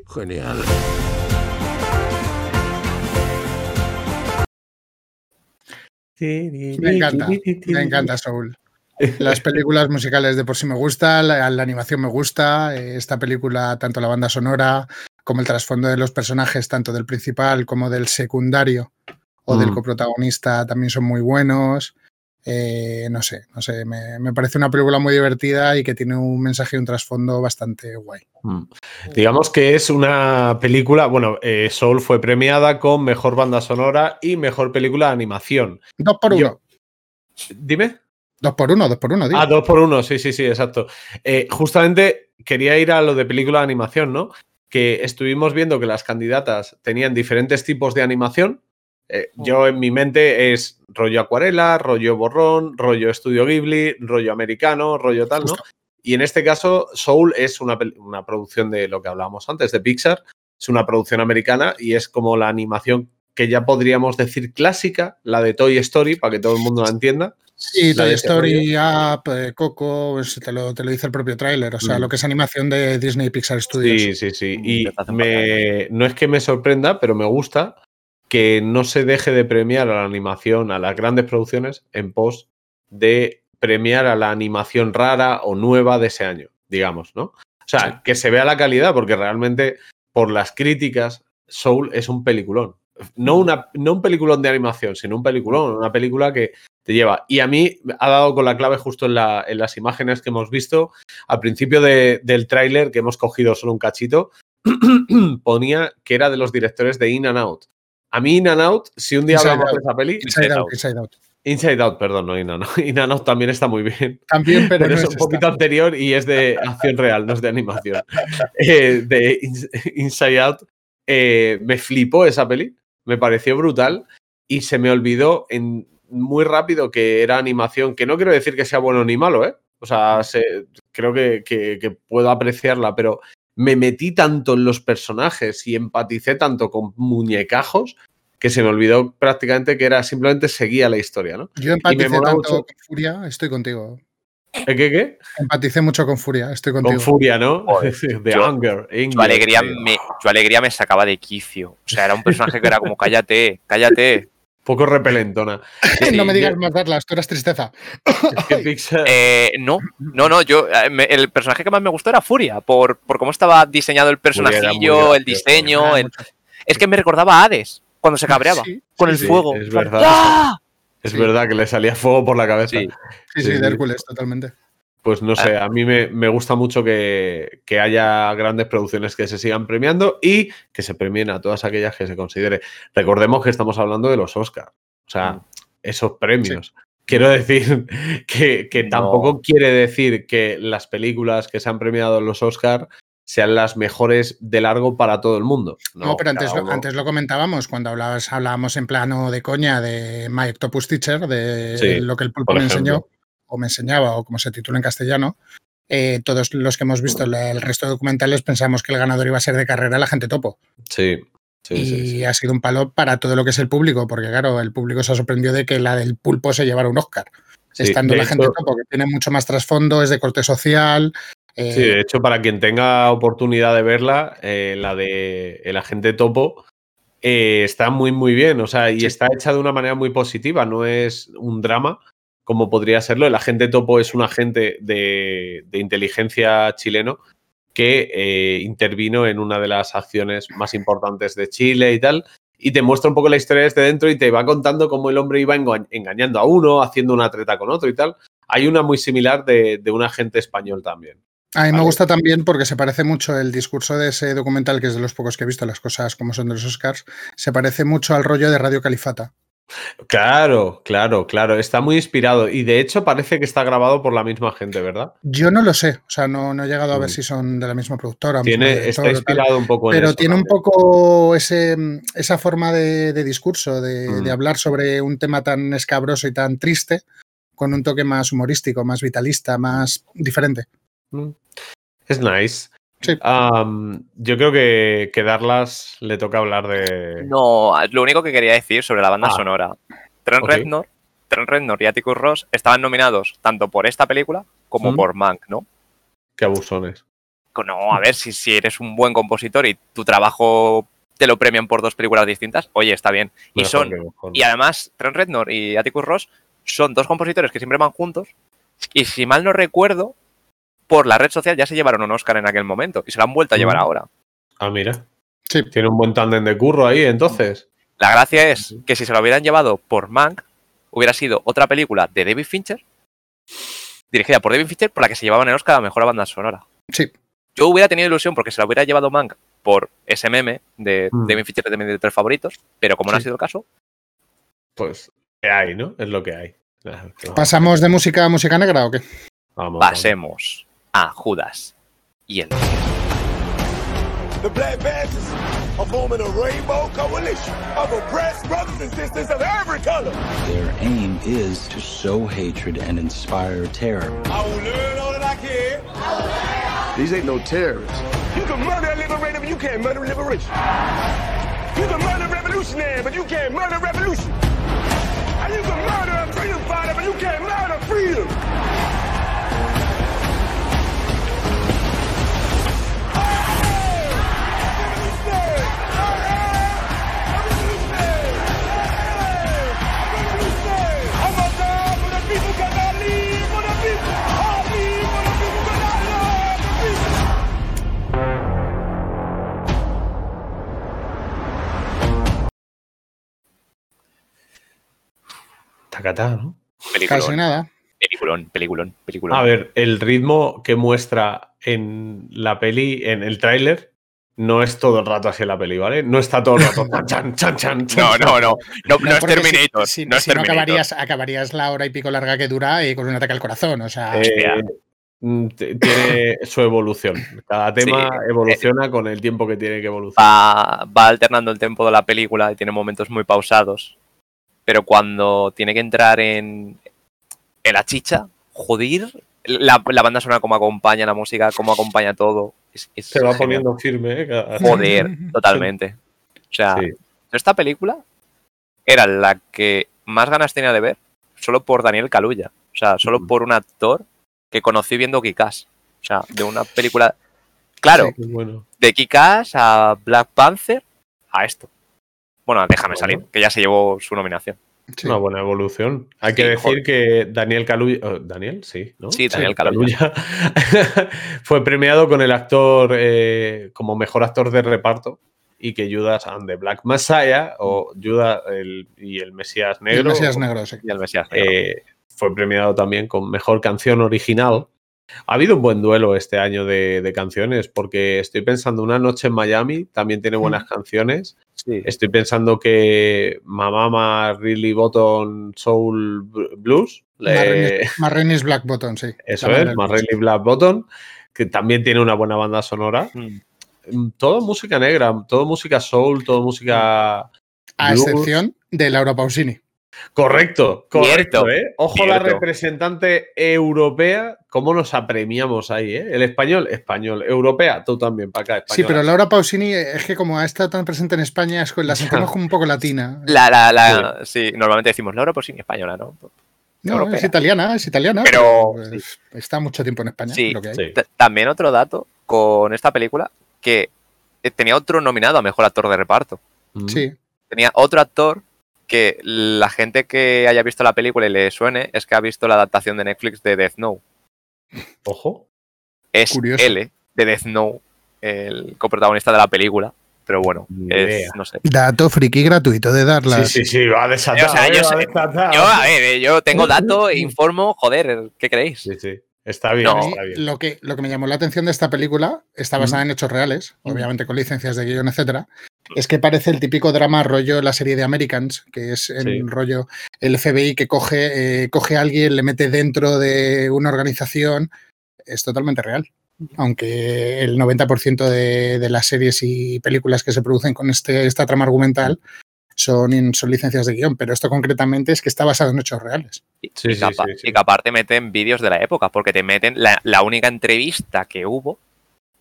Genial. Me encanta, me encanta Soul. Las películas musicales de por sí me gusta, la, la animación me gusta, eh, esta película, tanto la banda sonora como el trasfondo de los personajes, tanto del principal como del secundario o del Mm. coprotagonista, también son muy buenos. Eh, no sé, no sé, me, me parece una película muy divertida y que tiene un mensaje y un trasfondo bastante guay. Mm. Digamos que es una película, bueno, eh, Soul fue premiada con mejor banda sonora y mejor película de animación. Dos por uno. Yo- Dime. Dos por uno, dos por uno, digo. Ah, dos por uno, sí, sí, sí, exacto. Eh, justamente quería ir a lo de película de animación, ¿no? Que estuvimos viendo que las candidatas tenían diferentes tipos de animación. Eh, yo en mi mente es rollo acuarela, rollo borrón, rollo estudio Ghibli, rollo americano, rollo tal, ¿no? Y en este caso, Soul es una, una producción de lo que hablábamos antes, de Pixar. Es una producción americana y es como la animación que ya podríamos decir clásica, la de Toy Story, para que todo el mundo la entienda. Sí, Toy ese Story, Up, eh, Coco, pues, te, lo, te lo dice el propio tráiler, o sea, Mm. lo que es animación de Disney Pixar Studios. Sí, sí, sí. Y me, no es que me sorprenda, pero me gusta que no se deje de premiar a la animación, a las grandes producciones, en pos de premiar a la animación rara o nueva de ese año, digamos, ¿no? O sea, que se vea la calidad, porque realmente, por las críticas, Soul es un peliculón. No, una, no un peliculón de animación, sino un peliculón, una película que te lleva. Y a mí ha dado con la clave justo en, la- en las imágenes que hemos visto. Al principio de- del tráiler, que hemos cogido solo un cachito, ponía que era de los directores de In and Out. A mí In and Out, si un día Inside hablamos Out. de esa peli... Inside Out, Inside Out. Inside Out, perdón, no In and Out. In and Out también está muy bien. También, pero Pero no es un poquito anterior y es de acción real, no es de animación. Eh, de Ins- Inside Out. eh, me flipó esa peli, me pareció brutal y se me olvidó en, muy rápido que era animación, que no quiero decir que sea bueno ni malo, ¿eh? O sea, se- creo que, que- que puedo apreciarla, pero me metí tanto en los personajes y empaticé tanto con muñecajos que se me olvidó prácticamente que era simplemente seguía la historia, ¿no? Yo empaticé tanto mucho- con Furia, estoy contigo. ¿Eh, ¿Qué, qué? Empaticé mucho con Furia, estoy contigo. Con furia, ¿no? De yo- anger. Su alegría, me, su alegría me sacaba de quicio. O sea, era un personaje que era como, cállate, cállate. Poco repelentona. no me digas más, Darlas, tú eras tristeza. Es que Pixar. Eh, no, no, no, yo eh, me- el personaje que más me gustó era Furia, por, por cómo estaba diseñado el muy personajillo, el diseño. el- Es que me recordaba a Hades cuando se cabreaba Sí, con sí, el sí, fuego. es verdad. ¡ah! Es Sí. verdad que le salía fuego por la cabeza. Sí. Sí, sí, Sí, de. Hércules, totalmente. Pues no sé, a mí me, me gusta mucho que, que haya grandes producciones que se sigan premiando y que se premien a todas aquellas que se considere. Recordemos que estamos hablando de los Oscars. O sea, Mm. esos premios. Quiero decir que, que No. tampoco quiere decir que las películas que se han premiado en los Oscars sean las mejores de largo para todo el mundo. No, pero antes lo, uno- antes lo comentábamos cuando hablabas, hablábamos en plano de coña de My Octopus Teacher, de Sí, lo que el pulpo me ejemplo. enseñó, o me enseñaba, o como se titula en castellano. eh, todos los que hemos visto la- el resto de documentales pensamos que el ganador iba a ser de carrera la gente topo. Sí, sí, y sí, sí. ha sido un palo para todo lo que es el público, porque claro, el público se sorprendió de que la del pulpo se llevara un Oscar. Estando la gente topo, que tiene mucho más trasfondo, es de corte social. eh, Sí, de hecho, para quien tenga oportunidad de verla, eh, la de El Agente Topo está muy, muy bien. O sea, y está hecha de una manera muy positiva. No es un drama como podría serlo. El Agente Topo es un agente de, de inteligencia chileno que eh, intervino en una de las acciones más importantes de Chile y tal. Y te muestra un poco la historia desde dentro y te va contando cómo el hombre iba enga- engañando a uno, haciendo una treta con otro y tal. Hay una muy similar de, de un agente español también. A mí me gusta también porque se parece mucho el discurso de ese documental, que es de los pocos que he visto, las cosas como son de los Oscars, se parece mucho al rollo de Radio Califata. Claro, claro, claro. Está muy inspirado. Y de hecho parece que está grabado por la misma gente, ¿verdad? Yo no lo sé, o sea, no, no he llegado a ver Mm. si son de la misma productora. Tiene, está inspirado un poco en pero eso tiene un poco ese, esa forma de, de discurso, de, Mm. de hablar sobre un tema tan escabroso y tan triste, con un toque más humorístico, más vitalista, más diferente. Mm. Es nice. Sí. Yo creo que, que Darlas le toca hablar de. No, lo único que quería decir sobre la banda Ah. sonora. Trent Ok. Reznor, Trent Reznor y Atticus Ross estaban nominados tanto por esta película como Mm. por Mank, ¿no? Qué abusones. No, a ver, si, si eres un buen compositor y tu trabajo te lo premian por dos películas distintas, oye, está bien. Y Mejor son, mejor. y además, Trent Reznor y Atticus Ross son dos compositores que siempre van juntos. Y si mal no recuerdo, por la red social ya se llevaron un Oscar en aquel momento y se lo han vuelto a llevar Mm. ahora. Ah, mira. Sí. Tiene un buen tándem de curro ahí, entonces. La gracia es que si se lo hubieran llevado por Mank, hubiera sido otra película de David Fincher, dirigida por David Fincher, por la que se llevaban el Oscar a la mejor banda sonora. Sí. Yo hubiera tenido ilusión porque se la hubiera llevado Mank por ese meme de Mm. David Fincher de mis directores favoritos, pero como no ha sido el caso, Pues, ¿qué hay, no? Es lo que hay. ¿Pasamos de música a música negra o qué? Vamos, vamos. pasemos a Judas y el The Black Panthers are forming a rainbow coalition of oppressed brothers and sisters of every color. Their aim is to sow hatred and inspire terror. I will learn all that I can. These ain't no terrorists. You can murder a liberator, but you can't murder liberation. You can murder a revolutionary, but you can't murder revolution. And you can murder a freedom fighter, but you can't murder freedom. Peliculón. Casi nada. Peliculón, peliculón, peliculón. A ver, el ritmo que muestra en la peli, en el tráiler, no es todo el rato así en la peli, ¿vale? No está todo el rato chan, chan, chan, chan, chan, No, no, no. No, no es si- Terminator. Si, no es si no Terminator. acabarías, acabarías la hora y pico larga que dura y con un ataque al corazón. O sea, Eh, mm, tiene su evolución. Cada tema Sí. evoluciona con el tiempo que tiene que evolucionar. va, va alternando el tempo de la película y tiene momentos muy pausados. Pero cuando tiene que entrar en, en la chicha, joder, la, la banda sonora como acompaña la música, como acompaña todo. Es, es Se va genial. poniendo firme, ¿eh? Cada- Joder, totalmente. O sea, Sí. esta película era la que más ganas tenía de ver solo por Daniel Kaluuya. O sea, solo por un actor que conocí viendo Kikas. O sea, de una película. Claro, bueno. de Kikas a Black Panther a esto. Bueno, déjame Bueno. salir, que ya se llevó su nominación. sí. Una buena evolución. Hay que Sí, decir joder. que Daniel Kaluuya. oh, ¿Daniel? Sí, ¿no? Sí, Daniel Kaluuya. fue premiado con el actor eh, como mejor actor de reparto y que Judas and the Black Messiah o Judas el- y el Mesías Y Negro el Mesías Negro, sí. Y el Mesías Negro. eh, fue premiado también con mejor canción original. Ha habido un buen duelo este año de, de canciones, porque estoy pensando Una Noche en Miami también tiene buenas canciones. Sí. Estoy pensando que Mamama Really Bottom Soul Bl- Blues. le- Marrenis Black Button, sí. eso es, Marley Black Bottom, que también tiene una buena banda sonora. Mm. Mm, Todo música negra, todo música soul, todo música. A blues. excepción de Laura Pausini. Correcto, correcto, ¿eh? Ojo la cierto. representante europea, cómo nos apremiamos ahí, ¿eh? El español, español, europea, tú también, para acá, Sí, pero Laura Pausini es que como ha estado tan presente en España, es que la sentimos como un poco latina. La, la, la, sí. normalmente decimos Laura sí española, ¿no? No, europea. es italiana, es italiana. Pero- pues, está mucho tiempo en España. Sí, lo que hay. Sí. T- También otro dato con esta película que eh, tenía otro nominado a mejor actor de reparto. Mm. Sí. Tenía otro actor que la gente que haya visto la película y le suene es que ha visto la adaptación de Netflix de Death Note. Ojo. Es Curioso. L, de Death Note, el coprotagonista de la película. Pero bueno, es- no sé. Dato friki gratuito de darlas. Sí, sí, sí, va a desatar. O sea, yo, va a sé- desatar. yo, a ver, eh, yo tengo datos e informo, joder, ¿qué creéis? Sí, sí. Está bien, No. está bien. Lo que, lo que me llamó la atención de esta película está basada en hechos reales, obviamente con licencias de guion, etcétera. Es que parece el típico drama rollo la serie de Americans, que es el Sí. rollo el FBI que coge, eh, coge a alguien, le mete dentro de una organización. Es totalmente real. Aunque el 90% de, de las series y películas que se producen con este, esta trama argumental son, in- son licencias de guion, pero esto concretamente es que está basado en hechos reales. Y, Sí, y sí, que apa- sí, sí. y que aparte meten vídeos de la época, porque te meten la, la única entrevista que hubo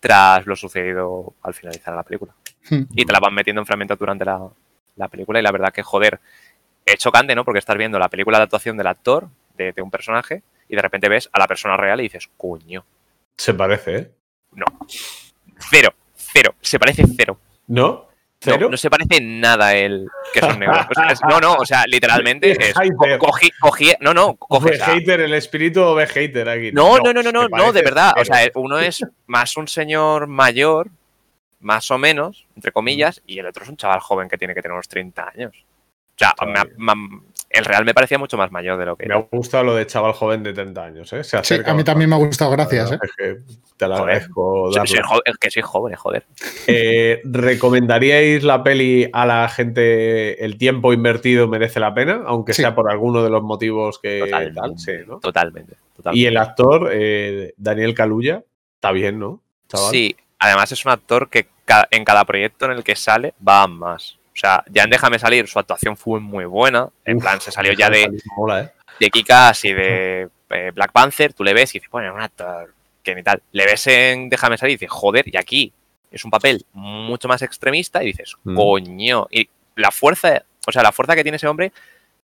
tras lo sucedido al finalizar la película. Hmm. Y te la van metiendo en fragmentos durante la, la película y la verdad que, joder, es chocante, ¿no? Porque estás viendo la película de actuación del actor, de, de un personaje, y de repente ves a la persona real y dices, coño, Se parece, ¿eh? no. Cero, cero, se parece cero. ¿No? No, se parece nada a él que son negros. O sea, es- no, no, o sea, literalmente es. Cogí, cogí, no, no, coges Ve hater, el espíritu ve hater aquí. No, no, no, no, no, no, de verdad. O sea, uno es más un señor mayor, más o menos, entre comillas, y el otro es un chaval joven que tiene que tener unos 30 años. O sea, me el real me parecía mucho más mayor de lo que Me ha era. gustado lo de chaval joven de 30 años, ¿eh? Se Sí, a mí también me ha gustado, gracias. ¿eh? Es que te lo Joder. agradezco. Soy- darlo. soy jo- es que soy joven, joder. Eh, ¿Recomendaríais la peli a la gente el tiempo invertido merece la pena? Aunque Sí. sea por alguno de los motivos que Totalmente. tal, sí, ¿no? Totalmente. totalmente. Y el actor, eh, Daniel Caluya, está bien, ¿no? Chaval? Sí, además es un actor que en cada proyecto en el que sale va más. O sea, ya en Déjame salir, su actuación fue muy buena. En Uf, plan, se salió ya de, Mola, ¿eh? de Kikas y de eh, Black Panther, tú le ves y dices, bueno, un actor que ni tal. Le ves en Déjame salir y dices, joder, y aquí es un papel mucho más extremista y dices, Mm. coño. Y la fuerza, o sea, la fuerza que tiene ese hombre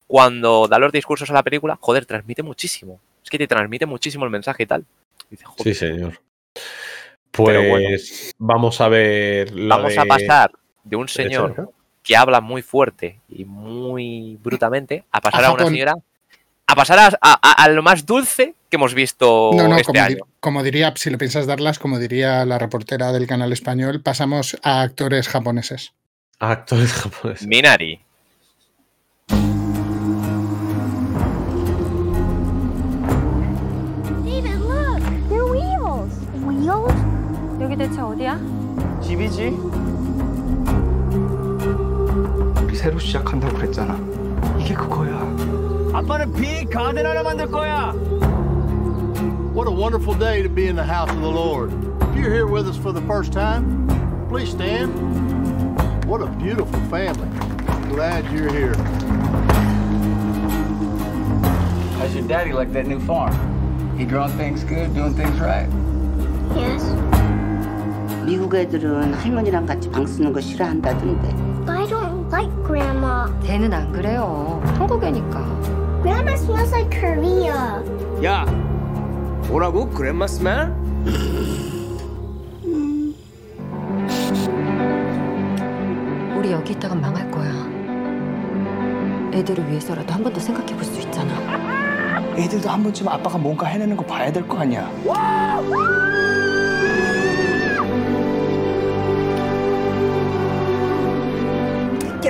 cuando da los discursos a la película, joder, transmite muchísimo. Es que te transmite muchísimo el mensaje y tal. Y dices, joder, Sí, señor. Pues bueno. vamos a ver. lo vamos a pasar de un señor que habla muy fuerte y muy brutamente a pasar A a, una Japón. señora a pasar a, a- a lo más dulce que hemos visto No, no, este como, di- año. como diría, si lo piensas darlas, como diría la reportera del canal español, pasamos a actores japoneses. Actores japoneses. Minari. David, look! They're wheels! Wheels? 여기 대체 어디야? 집이지? 우리 새로 시작한다고 그랬잖아. 이게 그거야. 아빠는 빅 가든 하나 만들 거야. What a wonderful day to be in the house of the Lord. If you're here with us for the first time, please stand. What a beautiful family. Glad you're here. How's your daddy like that new farm? He growing things good, doing things right? Yes. 미국 애들은 할머니랑 같이 방 쓰는 거 싫어한다던데. Like Grandma. 걔는 안 그래요. 한국애니까. Grandma smells like Korea. 야, 뭐라고? 그랜마 스멜? 우리 여기 있다가 망할 거야. 애들을 위해서라도 한 번 더 생각해 볼 수 있잖아. 애들도 한 번쯤 아빠가 뭔가 해내는 거 봐야 될 거 아니야.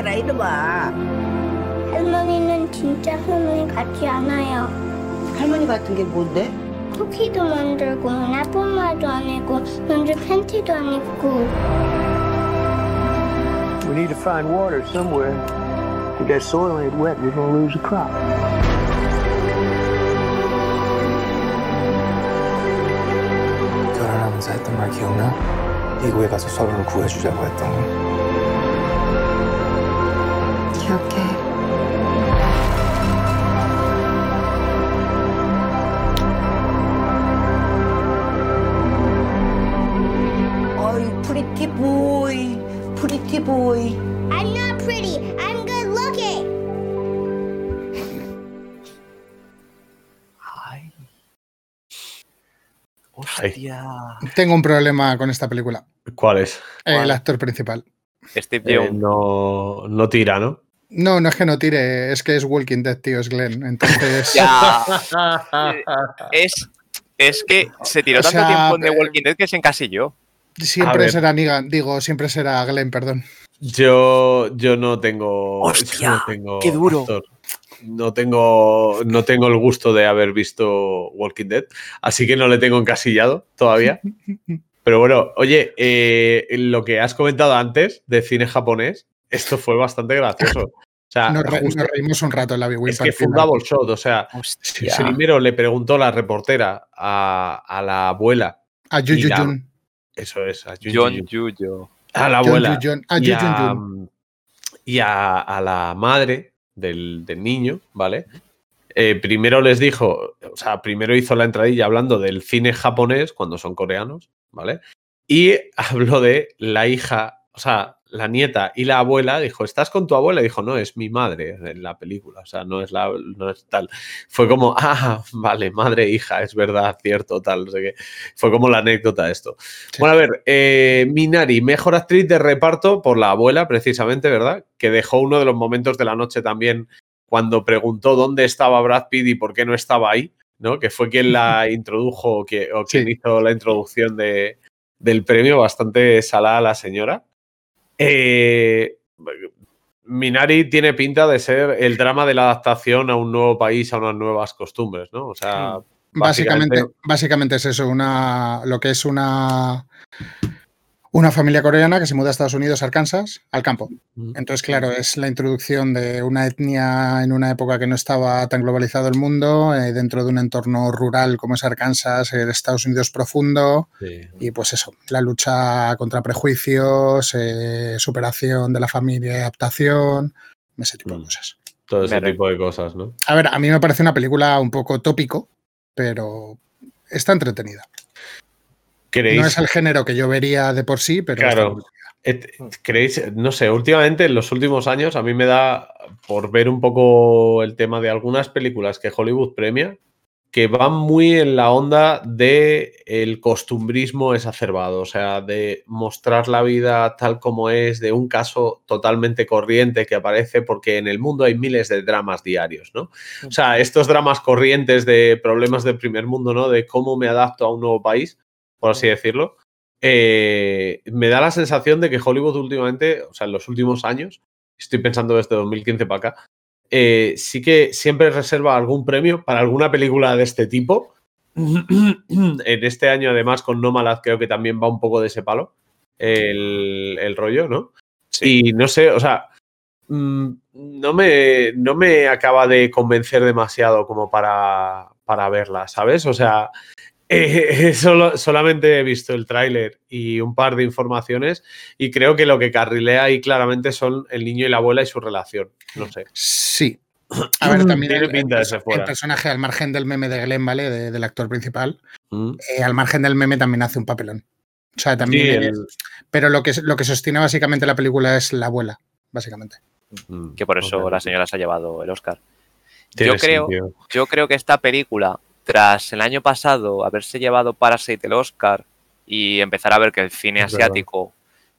깨라 이놈아. 할머니는 진짜 할머니 같지 않아요. 할머니 같은 게 뭔데? 쿠키도 만들고 나쁜 안 입고 먼저 팬티도 안 입고 We need to find water somewhere. If that soil ain't wet, you're gonna lose a crop. 결혼하면서 했던 말 기억나? 미국에 가서 서로를 구해주자고 했던 거. 기억해. 어이, 프리티 보이, 프리티 보이. I'm not pretty. I'm good looking. Hostia. Tengo un problema con esta película. ¿Cuál es? El actor principal. Steve Eh, Young. no, no tira, ¿no? No, no es que no tire, es que es Walking Dead, tío, es Glenn. Entonces, Ya. es. Es que se tiró O tanto sea, tiempo en The eh, Walking Dead que se encasilló. Siempre será Negan, digo, siempre será Glenn, perdón. Yo, yo no tengo. Hostia, yo no tengo qué duro. actor. No tengo, no tengo el gusto de haber visto Walking Dead, así que no le tengo encasillado todavía. Pero bueno, oye, eh, lo que has comentado antes de cine japonés, esto fue bastante gracioso. O sea, Nos, re- justo- nos reímos un rato en la Big es que fue un double shot, o sea, primero le preguntó la reportera a, a la abuela. A Yu Yu Jun. Eso es, a Jun John Jun. Yuyo. A la abuela. Yu Jun. Ah, y Yu a, y a- a la madre del, del niño, ¿vale? Eh, primero les dijo, o sea, primero hizo la entradilla hablando del cine japonés cuando son coreanos, ¿vale? Y habló de la hija, o sea, la nieta y la abuela, dijo, ¿estás con tu abuela? Y dijo, no, es mi madre en la película, o sea, no es, la, no es tal. Fue como, ah, vale, madre hija, es verdad, cierto, tal, no sé qué. Fue como la anécdota de esto. Bueno, a ver, eh, Minari, mejor actriz de reparto por la abuela, precisamente, ¿verdad? Que dejó uno de los momentos de la noche también cuando preguntó dónde estaba Brad Pitt y por qué no estaba ahí, ¿no? Que fue quien la introdujo o quien hizo la introducción de, del premio, bastante salada la señora. Eh, Minari tiene pinta de ser el drama de la adaptación a un nuevo país, a unas nuevas costumbres, ¿no? O sea, Básicamente, básicamente es eso, una, lo que es una, una familia coreana que se muda a Estados Unidos, Arkansas, al campo. Entonces, claro, es la introducción de una etnia en una época que no estaba tan globalizado el mundo, eh, dentro de un entorno rural como es Arkansas, el Estados Unidos profundo, y pues eso, la lucha contra prejuicios, eh, superación de la familia, adaptación, ese tipo de cosas. todo ese tipo de cosas, ¿no? A ver, a mí me parece una película un poco tópico, pero está entretenida. No es el género que yo vería de por sí, pero Claro. ¿Creéis? No sé, últimamente, en los últimos años, a mí me da por ver un poco el tema de algunas películas que Hollywood premia, que van muy en la onda de el costumbrismo exacerbado, o sea, de mostrar la vida tal como es, de un caso totalmente corriente que aparece, porque en el mundo hay miles de dramas diarios, ¿no? O sea, estos dramas corrientes de problemas del primer mundo, ¿no? De cómo me adapto a un nuevo país, por así decirlo. eh, me da la sensación de que Hollywood últimamente, o sea, en los últimos años, estoy pensando desde 2015 para acá, eh, sí que siempre reserva algún premio para alguna película de este tipo. en este año, además, con Nomalad creo que también va un poco de ese palo el, el rollo, ¿no? Y no sé, o sea, mm, no me, no me acaba de convencer demasiado como para, para verla, ¿sabes? O sea, eh, solo, solamente he visto el tráiler y un par de informaciones y creo que lo que carrilea ahí claramente son el niño y la abuela y su relación. No sé. Sí. A ver, también el, personaje, al margen del meme de Glenn, ¿vale? De- del actor principal, Mm. eh, al margen del meme también hace un papelón. O sea, también. Sí, el- Pero lo que, lo que sostiene básicamente la película es la abuela, básicamente. Que por eso la señora se ha llevado el Oscar. Yo creo, sentido. yo creo que esta película, tras el año pasado haberse llevado Parasite el Oscar y empezar a ver que el cine Es verdad. asiático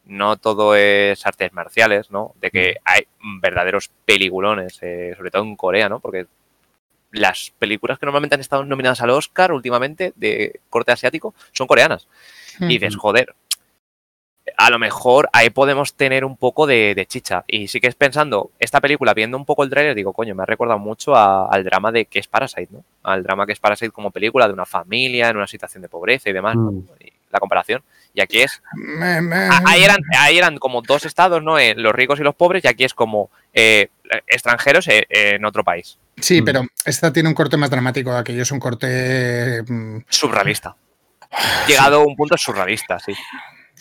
no todo es artes marciales, ¿no? De que Mm. hay verdaderos peliculones, eh, sobre todo en Corea, ¿no? Porque las películas que normalmente han estado nominadas al Oscar últimamente de corte asiático son coreanas. Y dices, joder, a lo mejor ahí podemos tener un poco de, de chicha. Y sí que es pensando, esta película, viendo un poco el tráiler, digo, coño, me ha recordado mucho a- al drama de que es Parasite, ¿no? Al drama que es Parasite como película de una familia en una situación de pobreza y demás, ¿no? Mm. Y la comparación. Y aquí es... Me- me- a- Ahí eran, ahí eran como dos estados, ¿no? Eh, los ricos y los pobres, y aquí es como eh, extranjeros eh, en otro país. Sí, pero esta tiene un corte más dramático. Aquello es un corte. mm, Surrealista. Llegado a un punto surrealista, sí.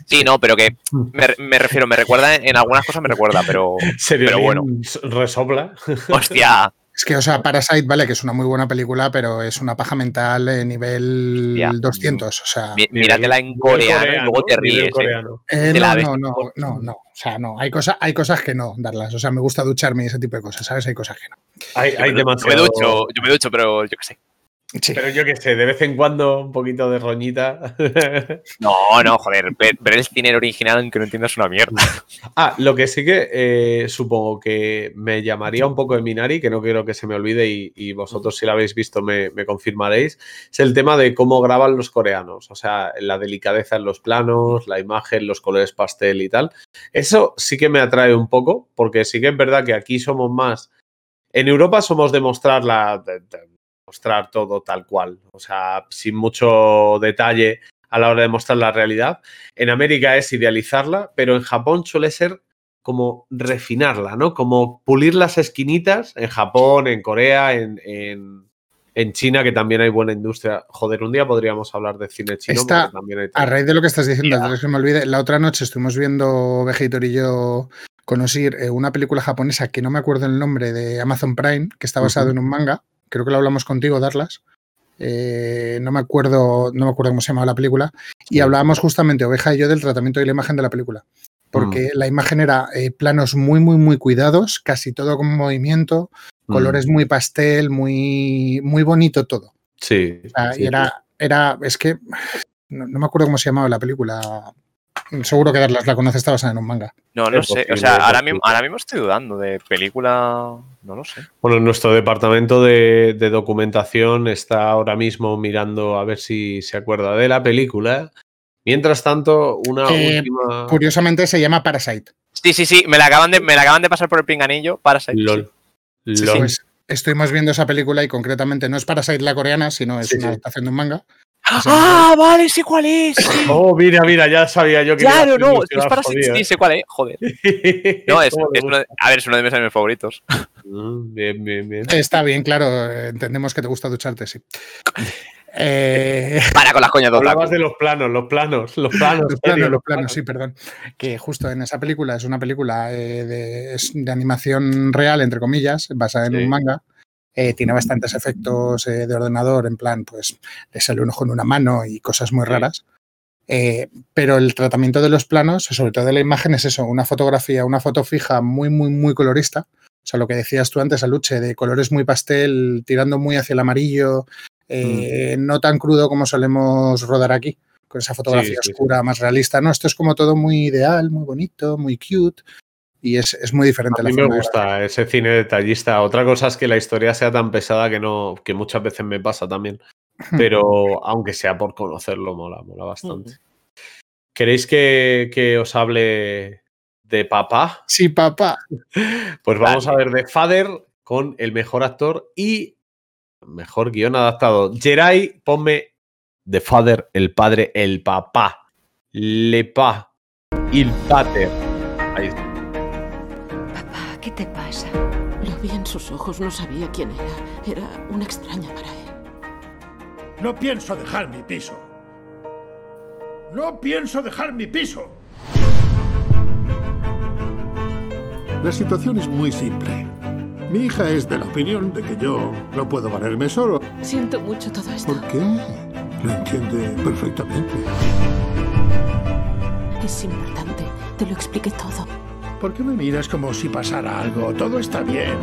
Sí, no, pero que me, me refiero, me recuerda, en algunas cosas me recuerda, pero, pero bueno. resopla. Hostia. Es que, o sea, Parasite, vale, que es una muy buena película, pero es una paja mental eh, nivel Ya. 200. O sea. Mi- Míratela en coreano y luego te ríes. ¿eh? Eh, no, no, no, no, no. O sea, no. Hay, cosa, hay cosas que no darlas. O sea, me gusta ducharme y ese tipo de cosas, ¿sabes? Hay cosas que no. Hay, hay yo, me, yo me demasiado- ducho, yo me ducho, pero yo qué sé. Pero yo qué sé, de vez en cuando un poquito de roñita. No, no, joder, ver, ver el cine original aunque no entiendas una mierda. Ah, lo que sí que eh, supongo que me llamaría un poco de Minari, que no quiero que se me olvide y, y vosotros si lo habéis visto me, me confirmaréis, es el tema de cómo graban los coreanos, o sea, la delicadeza en los planos, la imagen, los colores pastel y tal. Eso sí que me atrae un poco, porque sí que es verdad que aquí somos más... En Europa somos de mostrar la... de- de mostrar todo tal cual, o sea, sin mucho detalle a la hora de mostrar la realidad. En América es idealizarla, pero en Japón suele ser como refinarla, ¿no? Como pulir las esquinitas en Japón, en Corea, en, en- en China, que también hay buena industria. Joder, un día podríamos hablar de cine chino. Está, porque también hay a raíz de lo que estás diciendo, antes de que se me olvide, la otra noche estuvimos viendo Vegetor y yo con Osir eh, una película japonesa que no me acuerdo el nombre de Amazon Prime, que está basado en un manga. Creo que lo hablamos contigo, Darlas. Eh, no me acuerdo, no me acuerdo cómo se llamaba la película. Y hablábamos justamente, Oveja y yo, del tratamiento de la imagen de la película. Porque la imagen era eh, planos muy, muy, muy cuidados, casi todo con movimiento, Mm. colores muy pastel, muy, muy bonito todo. Sí. O sea, sí, y era, era, es que no, no me acuerdo cómo se llamaba la película. Seguro que Darlas la conoce, está basada en un manga. No, no Es sé. O sea, ahora mismo, ahora mismo estoy dudando de película. No lo sé. Bueno, nuestro departamento de, de documentación está ahora mismo mirando a ver si se acuerda de la película. Mientras tanto, una Eh, última. Curiosamente se llama Parasite. Sí, sí, sí. Me la acaban de, me la acaban de pasar por el pinganillo. Parasite. LOL. Sí, LOL. pues estuvimos viendo esa película y concretamente no es Parasite la coreana, sino es Sí, una sí. adaptación de un manga. ¡Ah, vale! Sí, cuál es. sí. Oh, mira, mira, ya sabía yo que. Claro, no. Es jodido, Sí, ¿eh? sé cuál es. Joder. No, es, ¿Cómo le es uno de- a ver, es uno de mis animes favoritos. Mm, Bien, bien, bien. Está bien, claro, eh, entendemos que te gusta ducharte, sí. Eh, Para con las coñas de Hablabas de los planos, los planos, los planos. los serio, planos, los planos, sí, perdón. Que justo en esa película es una película eh, de, es de animación real, entre comillas, basada en Sí. un manga. Eh, tiene bastantes efectos eh, de ordenador, en plan, pues le sale un ojo en una mano y cosas muy raras. Eh, pero el tratamiento de los planos, sobre todo de la imagen, es eso, una fotografía, una foto fija muy, muy, muy colorista. O sea, lo que decías tú antes, Aluche, de colores muy pastel, tirando muy hacia el amarillo, eh, no tan crudo como solemos rodar aquí, con esa fotografía sí, sí. oscura, más realista. No, esto es como todo muy ideal, muy bonito, muy cute. Y es, es muy diferente A la mí me gusta ese cine detallista. Otra cosa es que la historia sea tan pesada que no, que muchas veces me pasa también. Pero aunque sea por conocerlo, mola, mola bastante. ¿Queréis que, que os hable de papá? Sí, papá. Pues vamos a ver de Father con el mejor actor y mejor guion adaptado. Jerai, ponme The Father, el padre, el papá. Le pa, il pater. Ahí está. ¿Qué te pasa? Lo vi en sus ojos, no sabía quién era. Era una extraña para él. No pienso dejar mi piso. No pienso dejar mi piso. La situación es muy simple. Mi hija es de la opinión de que yo no puedo valerme solo. Siento mucho todo esto. ¿Por qué? Lo entiende perfectamente. Es importante. Te lo expliqué todo. ¿Por qué me miras como si pasara algo? Todo está bien.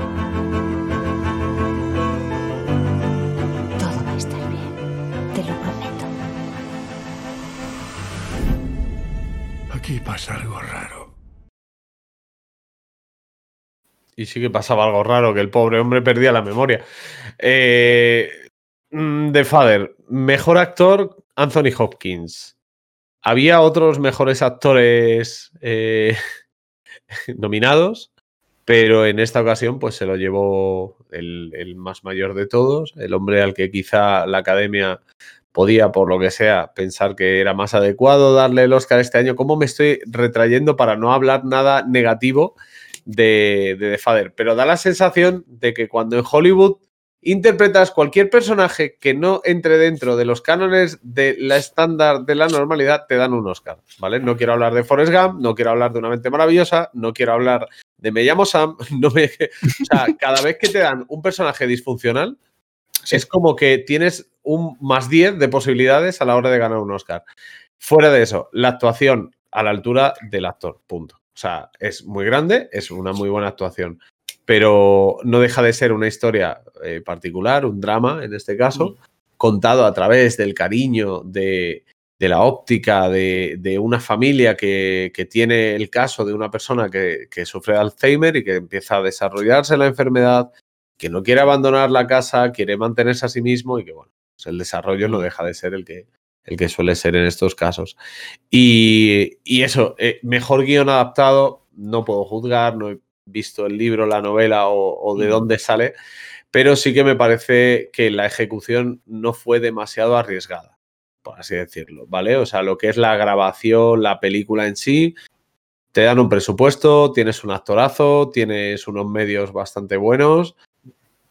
Todo va a estar bien. Te lo prometo. Aquí pasa algo raro. Y sí que pasaba algo raro, que el pobre hombre perdía la memoria. Eh, mm, The Father, mejor actor, Anthony Hopkins. Había otros mejores actores eh, nominados, pero en esta ocasión pues se lo llevó el, el más mayor de todos, el hombre al que quizá la academia podía, por lo que sea, pensar que era más adecuado darle el Oscar este año. ¿Cómo me estoy retrayendo para no hablar nada negativo de, de The? Pero da la sensación de que cuando en Hollywood interpretas cualquier personaje que no entre dentro de los cánones de la estándar de la normalidad, te dan un Oscar, ¿vale? No quiero hablar de Forrest Gump, no quiero hablar de Una mente maravillosa, no quiero hablar de Me llamo Sam, no me... O sea, cada vez que te dan un personaje disfuncional, es como que tienes un más 10 de posibilidades a la hora de ganar un Oscar. Fuera de eso, la actuación a la altura del actor, punto. O sea, es muy grande, es una muy buena actuación, pero no deja de ser una historia eh, particular, un drama en este caso, contado a través del cariño, de, de la óptica de, de una familia que, que, tiene el caso de una persona que, que, sufre de Alzheimer y que empieza a desarrollarse la enfermedad, que no quiere abandonar la casa, quiere mantenerse a sí mismo y que, bueno, pues el desarrollo no deja de ser el que, el que suele ser en estos casos. Y, y eso, eh, mejor guion adaptado, no puedo juzgar, no he visto el libro, la novela o, o de dónde sale, pero sí que me parece que la ejecución no fue demasiado arriesgada por así decirlo, ¿vale? O sea, lo que es la grabación, la película en sí, te dan un presupuesto, tienes un actorazo, tienes unos medios bastante buenos,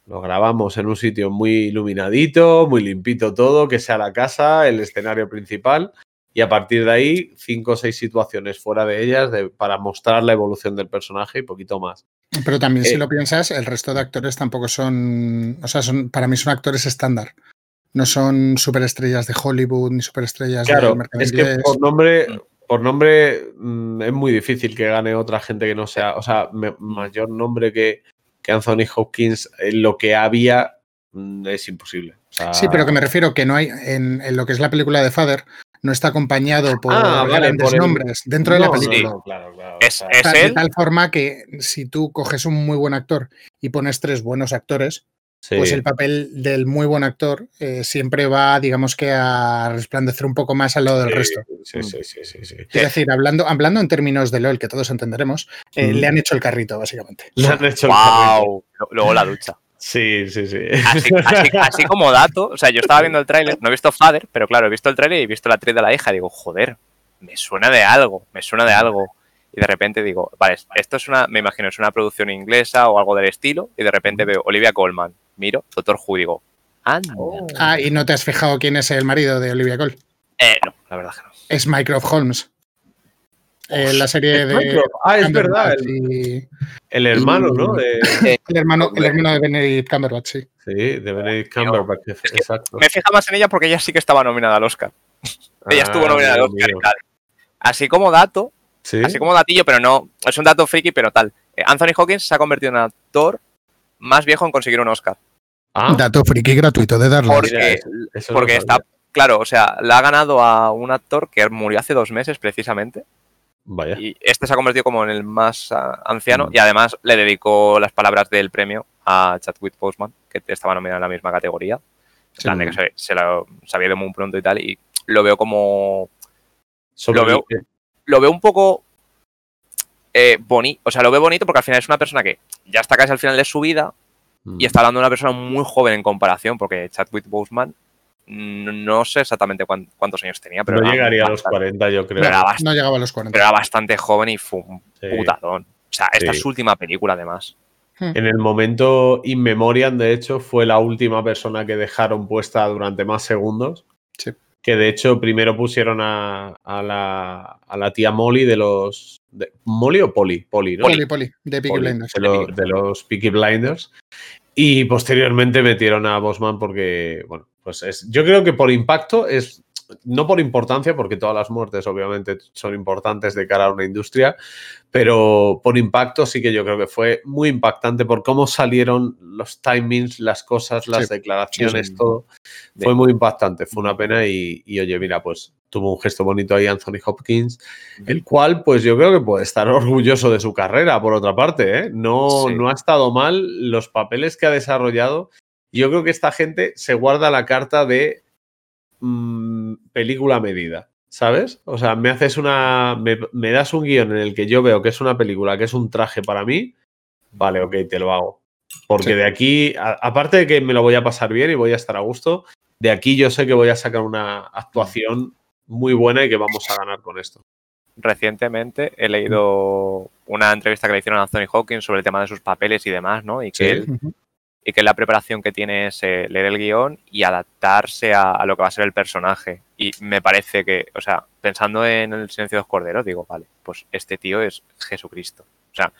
lo grabamos en un sitio muy iluminadito, muy limpito todo, que sea la casa, el escenario principal, y a partir de ahí, cinco o seis situaciones fuera de ellas de, para mostrar la evolución del personaje y poquito más. Pero también, eh, si lo piensas, el resto de actores tampoco son, o sea, son, para mí son actores estándar no son superestrellas de Hollywood ni superestrellas claro, del mercado es inglés. que por nombre, por nombre mmm, es muy difícil que gane otra gente que no sea, o sea, mayor nombre que, que Anthony Hopkins en lo que había mmm, es imposible. O sea, sí, pero que me refiero que no hay en, en, lo que es la película de Father no está acompañado por ah, vale, grandes por el... nombres dentro no, de la película. Sí, no, claro, claro. Es, o sea, es O sea, él. de tal forma que si tú coges un muy buen actor y pones tres buenos actores, sí. pues el papel del muy buen actor eh, siempre va, digamos que, a resplandecer un poco más al lado del sí, resto. Sí, sí, sí, sí, sí. Es decir, hablando, hablando en términos de LOL, que todos entenderemos, eh, Mm. le han hecho el carrito, básicamente. Le han hecho el carrito. ¡Wow! Luego la ducha. Sí, sí, sí. Así, así, así como dato, o sea, yo estaba viendo el tráiler, no he visto Father, pero claro, he visto el tráiler y he visto la actriz de la hija, digo, joder, me suena de algo, me suena de algo. Y de repente digo, vale, esto es una, me imagino, es una producción inglesa o algo del estilo, y de repente veo Olivia Colman, miro, Doctor Who, digo, anda. Ah, y no te has fijado quién es el marido de Olivia Cole. Eh, no, la verdad que no. Es Mycroft Holmes. Eh, la serie de. Ah, es verdad. El, y- el hermano, y- ¿no? De, El hermano, el hermano de Benedict Cumberbatch, sí. sí, de Benedict Cumberbatch. Exacto. Me fija más en ella porque ella sí que estaba nominada al Oscar. ella estuvo Ah, nominada al Oscar mío. y tal. Así como dato, Sí. así como datillo, pero no, es un dato friki, pero tal. Eh, Anthony Hawkins se ha convertido en actor más viejo en conseguir un Oscar. Ah, Dato friki gratuito de Darlas. Porque, porque está, claro, o sea, la ha ganado a un actor que murió hace dos meses precisamente. Vaya. Y este se ha convertido como en el más ah, anciano Mm. y además le dedicó las palabras del premio a Chadwick Boseman, que estaba nominado en la misma categoría. Plan de que se, se lo se había ido muy pronto y tal, y lo veo como... Lo veo- Lo veo un poco eh, bonito, o sea, lo veo bonito porque al final es una persona que ya está casi al final de su vida Mm. y está hablando de una persona muy joven en comparación, porque Chadwick Boseman no, sé exactamente cuán- cuántos años tenía, pero no llegaría a los bastante- 40, yo creo. era, No llegaba a los 40. pero era bastante joven y fue un Sí. putadón. O sea, esta Sí. es su última película, además. En el momento in memoriam, de hecho, fue la última persona que dejaron puesta durante más segundos. Sí. Que de hecho primero pusieron a, a la, a la tía Molly de los. de- ¿Molly o Polly? Polly, ¿no? Poli, Poli, de Peaky Polly, Blinders. de, lo- de los Peaky Blinders. Y posteriormente metieron a Bosman porque, bueno, pues es. Yo creo que por impacto es. No por importancia, porque todas las muertes obviamente son importantes de cara a una industria, pero por impacto sí que yo creo que fue muy impactante por cómo salieron los timings, las cosas, las Sí. declaraciones, Sí, sí. todo. Fue muy impactante, fue una pena y, y, oye, mira, pues tuvo un gesto bonito ahí Anthony Hopkins, el cual pues yo creo que puede estar orgulloso de su carrera, por otra parte, ¿eh? No, Sí. no ha estado mal los papeles que ha desarrollado. Yo creo que esta gente se guarda la carta de mm, película medida, ¿sabes? O sea, me haces una. Me, me das un guion en el que yo veo que es una película, que es un traje para mí. Vale, ok, te lo hago. Porque Sí. de aquí, a- aparte de que me lo voy a pasar bien y voy a estar a gusto, de aquí yo sé que voy a sacar una actuación muy buena y que vamos a ganar con esto. Recientemente he leído una entrevista que le hicieron a Anthony Hawkins sobre el tema de sus papeles y demás, ¿no? Y que, Sí. él, y que la preparación que tiene es eh, leer el guion y adaptarse a, a lo que va a ser el personaje. Y me parece que, o sea, pensando en el silencio de los corderos, digo, vale, pues este tío es Jesucristo. O sea,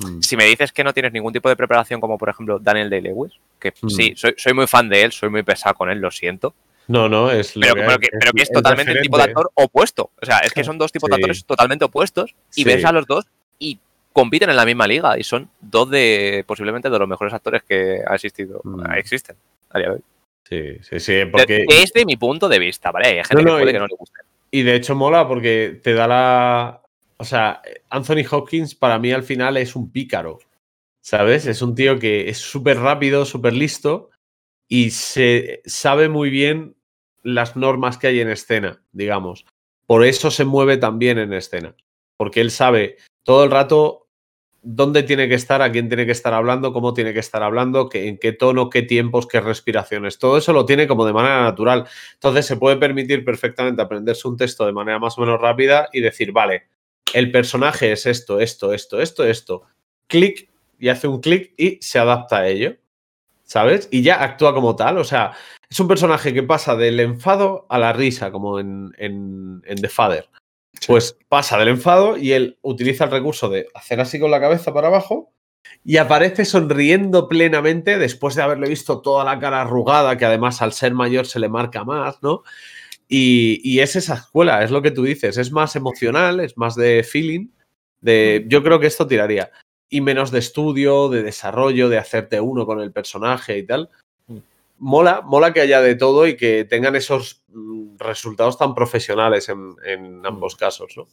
Mm. si me dices que no tienes ningún tipo de preparación, como por ejemplo Daniel Day-Lewis, que Mm. sí, soy, soy muy fan de él, soy muy pesado con él, lo siento, No, no, es lo pero, que, pero que, pero que es totalmente el tipo de actor opuesto. O sea, es que son dos tipos de actores totalmente opuestos y Sí. ves a los dos y compiten en la misma liga y son dos de posiblemente de los mejores actores que ha existido, Mm. existen a día de hoy. Sí, sí, sí, porque... Desde mi punto de vista, ¿vale? Hay gente No, que puede y- que no le guste. Y de hecho mola porque te da la. O sea, Anthony Hopkins para mí al final es un pícaro. ¿Sabes? Es un tío que es súper rápido, súper listo y se sabe muy bien las normas que hay en escena, digamos. Por eso se mueve también en escena. Porque él sabe todo el rato dónde tiene que estar, a quién tiene que estar hablando, cómo tiene que estar hablando, qué- en qué tono, qué tiempos, qué respiraciones. Todo eso lo tiene como de manera natural. Entonces se puede permitir perfectamente aprenderse un texto de manera más o menos rápida y decir, vale, el personaje es esto, esto, esto, esto, esto. Clic y hace un clic y se adapta a ello. ¿Sabes? Y ya actúa como tal. O sea, es un personaje que pasa del enfado a la risa, como en, en, en The Father. Pues pasa del enfado y él utiliza el recurso de hacer así con la cabeza para abajo y aparece sonriendo plenamente después de haberle visto toda la cara arrugada, que además al ser mayor se le marca más, ¿no? Y, y es esa escuela, es lo que tú dices, es más emocional, es más de feeling, de yo creo que esto tiraría. Y menos de estudio, de desarrollo, de hacerte uno con el personaje y tal. Mola, mola que haya de todo y que tengan esos mm, resultados tan profesionales en, en ambos casos, ¿no?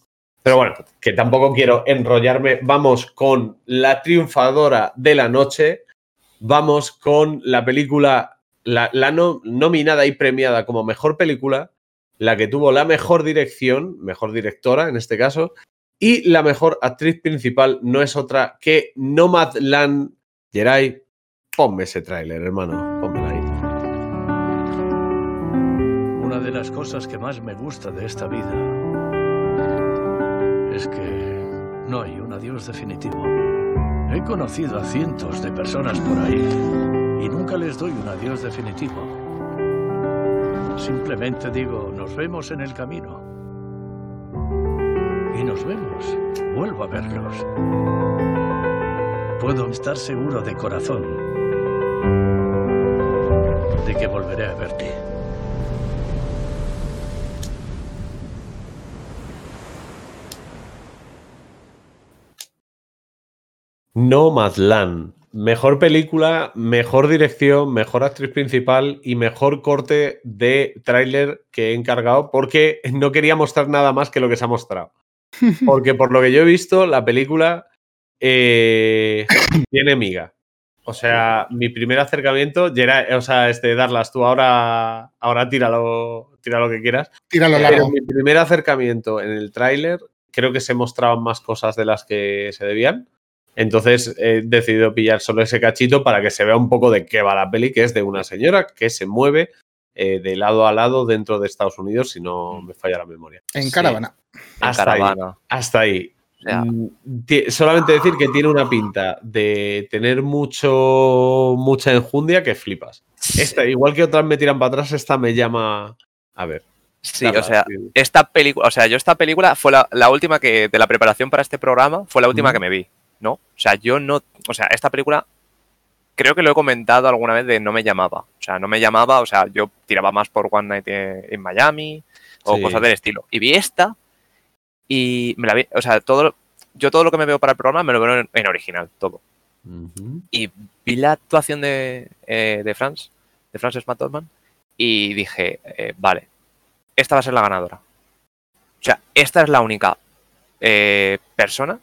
Pero bueno, que tampoco quiero enrollarme. Vamos con la triunfadora de la noche. Vamos con la película, la, la no- nominada y premiada como mejor película, la que tuvo la mejor dirección, mejor directora en este caso, y la mejor actriz principal no es otra que Nomadland. Geray, ponme ese tráiler, hermano. De las cosas que más me gusta de esta vida es que no hay un adiós definitivo. He conocido a cientos de personas por ahí y nunca les doy un adiós definitivo. Simplemente digo, nos vemos en el camino. Y nos vemos. Vuelvo a verlos. Puedo estar seguro de corazón de que volveré a verte. Nomadland. Mejor película, mejor dirección, mejor actriz principal y mejor corte de tráiler que he encargado porque no quería mostrar nada más que lo que se ha mostrado. Porque por lo que yo he visto, la película eh, tiene miga. O sea, mi primer acercamiento, Gerard, o sea, este, Darlas, tú ahora, ahora tíralo, tira lo que quieras. Tíralo largo. mi primer acercamiento en el tráiler, creo que se mostraban más cosas de las que se debían. Entonces he decidido pillar solo ese cachito para que se vea un poco de qué va la peli, que es de una señora que se mueve eh, de lado a lado dentro de Estados Unidos, si no me falla la memoria. En caravana. Hasta caravana. ahí. Hasta ahí. Mm, Solamente decir que tiene una pinta de tener mucho mucha enjundia que flipas. Esta, igual que otras me tiran para atrás, esta me llama. A ver. Sí, o sea, sí. esta película, o sea, yo esta película fue la, la última que, de la preparación para este programa, fue la última que me vi, ¿no? O sea, yo no, o sea, esta película creo que lo he comentado alguna vez de no me llamaba, o sea, no me llamaba, o sea, yo tiraba más por One Night en Miami o Sí. cosas del estilo. Y vi esta y me la vi, o sea, todo, yo todo lo que me veo para el programa me lo veo en, en original, todo. Y vi la actuación de, eh, de Franz, de Frances McDormand, y dije, eh, vale, esta va a ser la ganadora. O sea, esta es la única eh, persona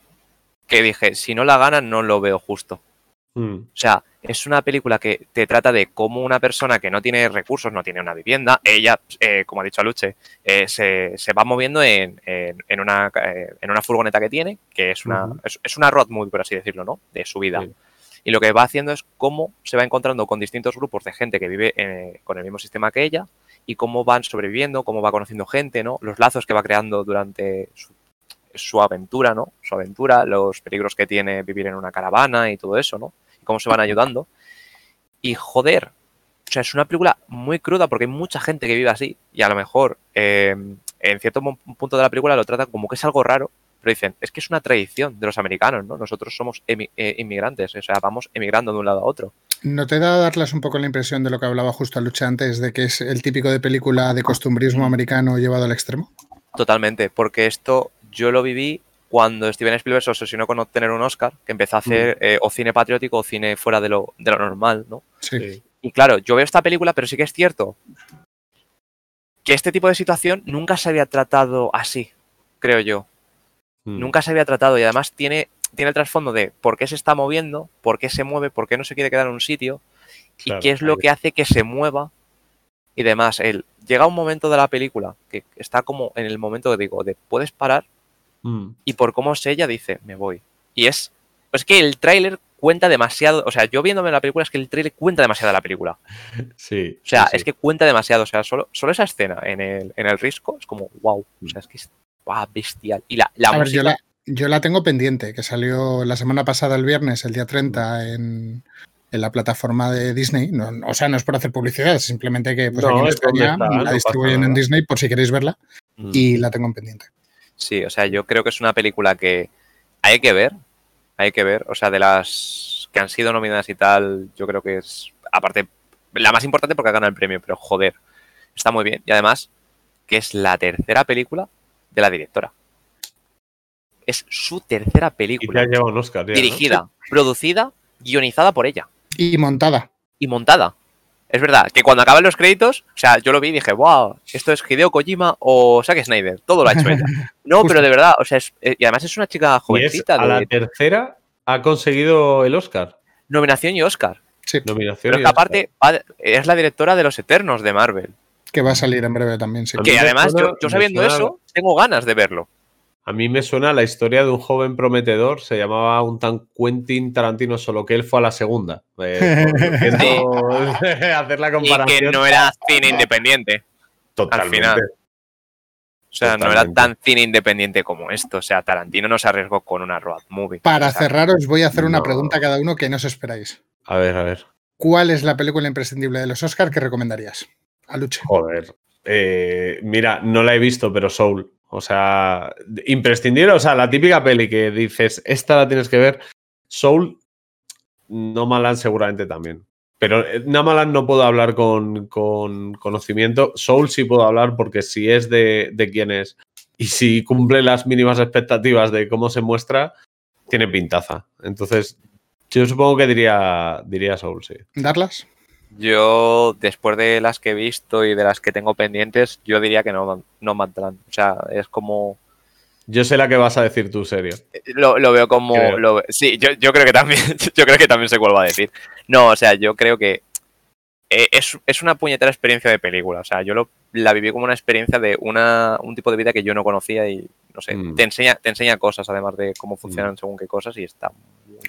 que dije, si no la gana, no lo veo justo. Mm. O sea, es una película que te trata de cómo una persona que no tiene recursos, no tiene una vivienda, ella, eh, como ha dicho Aluche, eh, se, se va moviendo en, en- en una, en una furgoneta que tiene, que es una, es, es una road movie, por así decirlo, ¿no? De su vida. Y lo que va haciendo es cómo se va encontrando con distintos grupos de gente que vive eh, con el mismo sistema que ella y cómo van sobreviviendo, cómo va conociendo gente, ¿no? Los lazos que va creando durante su, su aventura, ¿no? Su aventura, los peligros que tiene vivir en una caravana y todo eso, ¿no? Y cómo se van ayudando. Y joder, o sea, es una película muy cruda porque hay mucha gente que vive así y a lo mejor eh, en cierto punto de la película lo tratan como que es algo raro, pero dicen, es que es una tradición de los americanos, ¿no? Nosotros somos emi- eh, inmigrantes, o sea, vamos emigrando de un lado a otro. ¿No te da darles un poco la impresión de lo que hablaba justo a Lucha antes, de que es el típico de película de costumbrismo americano llevado al extremo? Totalmente, porque esto yo lo viví cuando Steven Spielberg se obsesionó con obtener un Oscar, que empezó a hacer eh, o cine patriótico o cine fuera de lo, de lo normal, ¿no? Sí. Y claro, yo veo esta película, pero sí que es cierto que este tipo de situación nunca se había tratado así, creo yo. Mm. Nunca se había tratado y además tiene, tiene el trasfondo de por qué se está moviendo, por qué se mueve, por qué no se quiere quedar en un sitio Claro, y qué es lo que hace que se mueva y demás. El, llega un momento de la película que está como en el momento que digo, de puedes parar Mm. y por cómo es ella dice, me voy. Y es, es que el tráiler cuenta demasiado, o sea, yo viéndome la película es que el tráiler cuenta demasiado de la película. Sí. O sea, sí, sí. es que cuenta demasiado, o sea, solo, solo esa escena en el, en el risco es como, wow, o sea, es que es bestial. Y la, la A ver, yo la, yo la tengo pendiente, que salió la semana pasada, el viernes, el día 30, en, en la plataforma de Disney. No, no- o sea, no es por hacer publicidad, es simplemente que pues, No, aquí en España está, la distribuyen en. Disney por si queréis verla Mm. y la tengo en pendiente. Sí, o sea, yo creo que es una película que hay que ver, hay que ver, o sea, de las que han sido nominadas y tal, yo creo que es, aparte, la más importante porque ha ganado el premio, pero joder, está muy bien. Y además, que es la tercera película de la directora. Es su tercera Y te película. ha llevado un Oscar. ya, ¿no? dirigida, producida, guionizada por ella Y montada. y montada. Es verdad que cuando acaban los créditos, o sea, yo lo vi y dije, wow, esto es Hideo Kojima o Zack Snyder, todo lo ha hecho ella. No, pero de verdad, o sea, es- eh, y además es una chica Y es, jovencita a la tercera ha conseguido el Oscar. nominación y Oscar. Sí, Nominación Pero y que aparte es la directora de Los Eternos de Marvel. que va a salir en breve también, sí. Que además, yo, sabiendo eso, tengo ganas de verlo. A mí me suena la historia de un joven prometedor, se llamaba un tan Quentin Tarantino, solo que él fue a la segunda. Eh, hacer la Y comparación. que no era cine independiente. Totalmente. al final. O sea, no era tan cine independiente como esto. O sea, Tarantino no se arriesgó con una road movie. Para sea, cerrar, os voy a hacer una no. pregunta a cada uno que no os esperáis. A ver, a ver. ¿Cuál es la película imprescindible de los Oscars que recomendarías? Aluche. Joder. Eh, mira, no la he visto, pero Soul. O sea, imprescindible. O sea, la típica peli que dices, esta la tienes que ver. Soul, no Malan seguramente también. Pero eh, Namalan no puedo hablar con, con conocimiento. Soul sí puedo hablar porque si es de, de quién es y si cumple las mínimas expectativas de cómo se muestra, tiene pintaza. Entonces, yo supongo que diría, diría Soul, sí. ¿Darlas? Yo, después de las que he visto y de las que tengo pendientes, yo diría que no, no. O sea, es como. Yo sé la que vas a decir tú, serio. Lo, lo veo como. Lo- sí, yo, yo creo que también. Yo creo que también sé cuál va a decir. No, o sea, yo creo que. eh, Es, es una puñetera experiencia de película. O sea, yo lo, la viví como una experiencia de una, un tipo de vida que yo no conocía y no sé. Mm. Te, enseña, te enseña cosas, además de cómo funcionan según qué cosas, y está.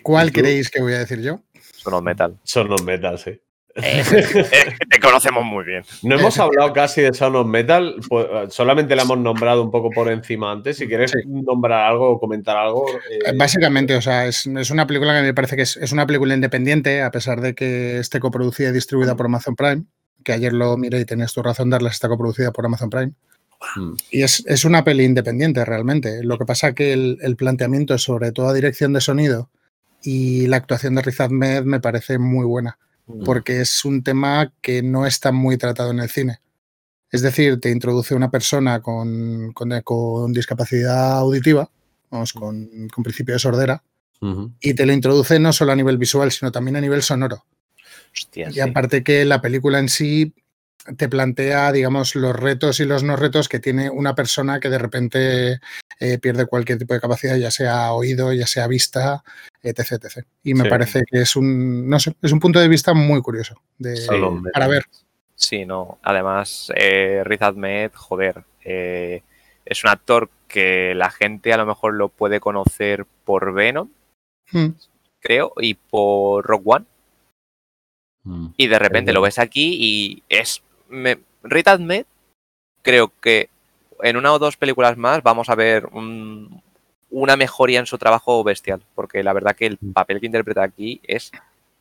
¿Cuál creéis que voy a decir yo? Son los metal. Son los metal, sí. Eh, te conocemos muy bien. No hemos hablado casi de Sound of Metal, pues, solamente la hemos nombrado un poco por encima antes. Si quieres nombrar algo o comentar algo. eh, Eh, Básicamente, o sea, es, es una película que me parece que es, es una película independiente, a pesar de que esté coproducida y distribuida por Amazon Prime, que ayer lo miré y tenías tu razón, Darlas está coproducida por Amazon Prime. mm, Y es, es una peli independiente realmente. Lo que pasa que el, el planteamiento, sobre todo a dirección de sonido y la actuación de Riz Ahmed me parece muy buena, porque es un tema que no está muy tratado en el cine. Es decir, te introduce una persona con, con- con discapacidad auditiva, vamos, con, con principio de sordera, y te lo introduce no solo a nivel visual, sino también a nivel sonoro. Hostia, Y sí. aparte que la película en sí te plantea, digamos, los retos y los no retos que tiene una persona que de repente eh, pierde cualquier tipo de capacidad, ya sea oído, ya sea vista, etc. etc. Y me Sí. parece que es un, no sé, es un punto de vista muy curioso de, Sí. para ver. Sí, no. Además, eh, Riz Ahmed, joder, eh, es un actor que la gente a lo mejor lo puede conocer por Venom, Mm. creo, y por Rock One. Mm. Y de repente lo ves aquí y es... Me, Riz Ahmed, creo que en una o dos películas más vamos a ver un- una mejoría en su trabajo bestial, porque la verdad que el papel que interpreta aquí es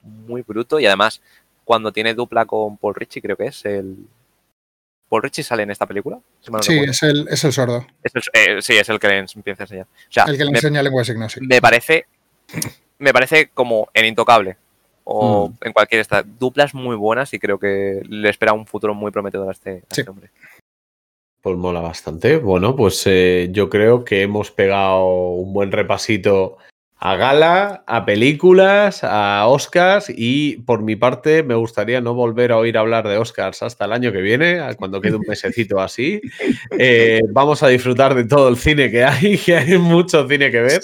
muy bruto y además cuando tiene dupla con Paul Ritchie, creo que es el... ¿Paul Ritchie sale en esta película? Si Sí, es el, es el sordo, Es el- eh, sí, es el que le empieza a enseñar. O sea, el que le me- enseña lengua de signos. sí. me parece me parece como en Intocable o Mm. en cualquier esta duplas muy buenas y creo que le espera un futuro muy prometedor a este, a Sí. este hombre. Pues mola bastante. Bueno, pues eh, yo creo que hemos pegado un buen repasito a gala, a películas, a Oscars y por mi parte me gustaría no volver a oír hablar de Oscars hasta el año que viene, cuando quede un mesecito así. Eh, vamos a disfrutar de todo el cine que hay, que hay mucho cine que ver,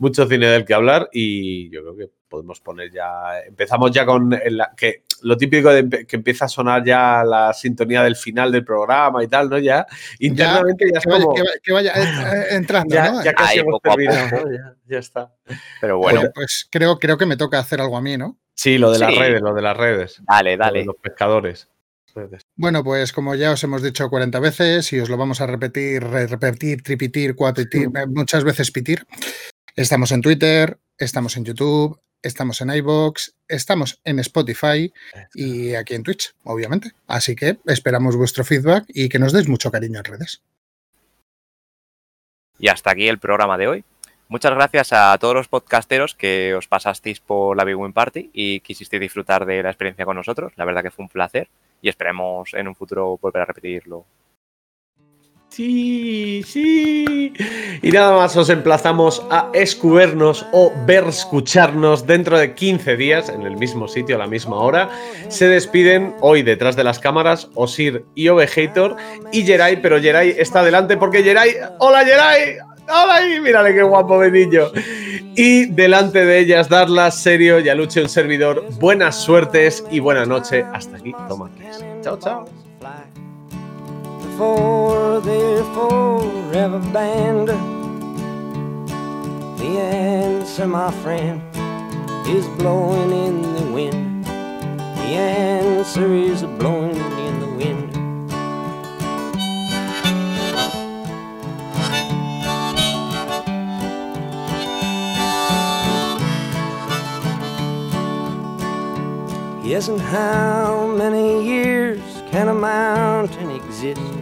mucho cine del que hablar y yo creo que podemos poner ya, empezamos ya con que lo típico de que empieza a sonar ya la sintonía del final del programa y tal, ¿no? Ya internamente ya, es que vaya, como... que vaya- que vaya, eh, eh, entrando, ya, ¿no? ya casi Ahí, hemos poco a terminado, poco. ¿no? Ya, ya está. Pero bueno, pues creo, creo que me toca hacer algo a mí, ¿no? Sí, lo de las redes, lo de las redes. dale, lo de dale. los pescadores. Bueno, pues como ya os hemos dicho 40 veces y os lo vamos a repetir, re- repetir, tripitir, cuapitir, eh, muchas veces pitir. Estamos en Twitter, estamos en YouTube, estamos en iBox, estamos en Spotify y aquí en Twitch, obviamente. Así que esperamos vuestro feedback y que nos deis mucho cariño en redes. Y hasta aquí el programa de hoy. Muchas gracias a todos los podcasteros que os pasasteis por la Big Win Party y quisisteis disfrutar de la experiencia con nosotros. La verdad que fue un placer y esperemos en un futuro volver a repetirlo. Sí, sí. Y nada más os emplazamos a escuvernos o ver escucharnos dentro de 15 días en el mismo sitio a la misma hora. Se despiden hoy detrás de las cámaras Osir y Ovejator y Jerai, pero Jerai está delante porque Jerai. ¡Hola Jerai! ¡Hola ahí! Mírale qué guapo Benillo. Y delante de ellas Darla, Serio, Yaluche, un servidor. Buenas suertes y buena noche. Hasta aquí, toma. Chao, chao. For their forever. The answer, my friend, is blowing in the wind. The answer is blowing in the wind. Yes, and how many years can a mountain exist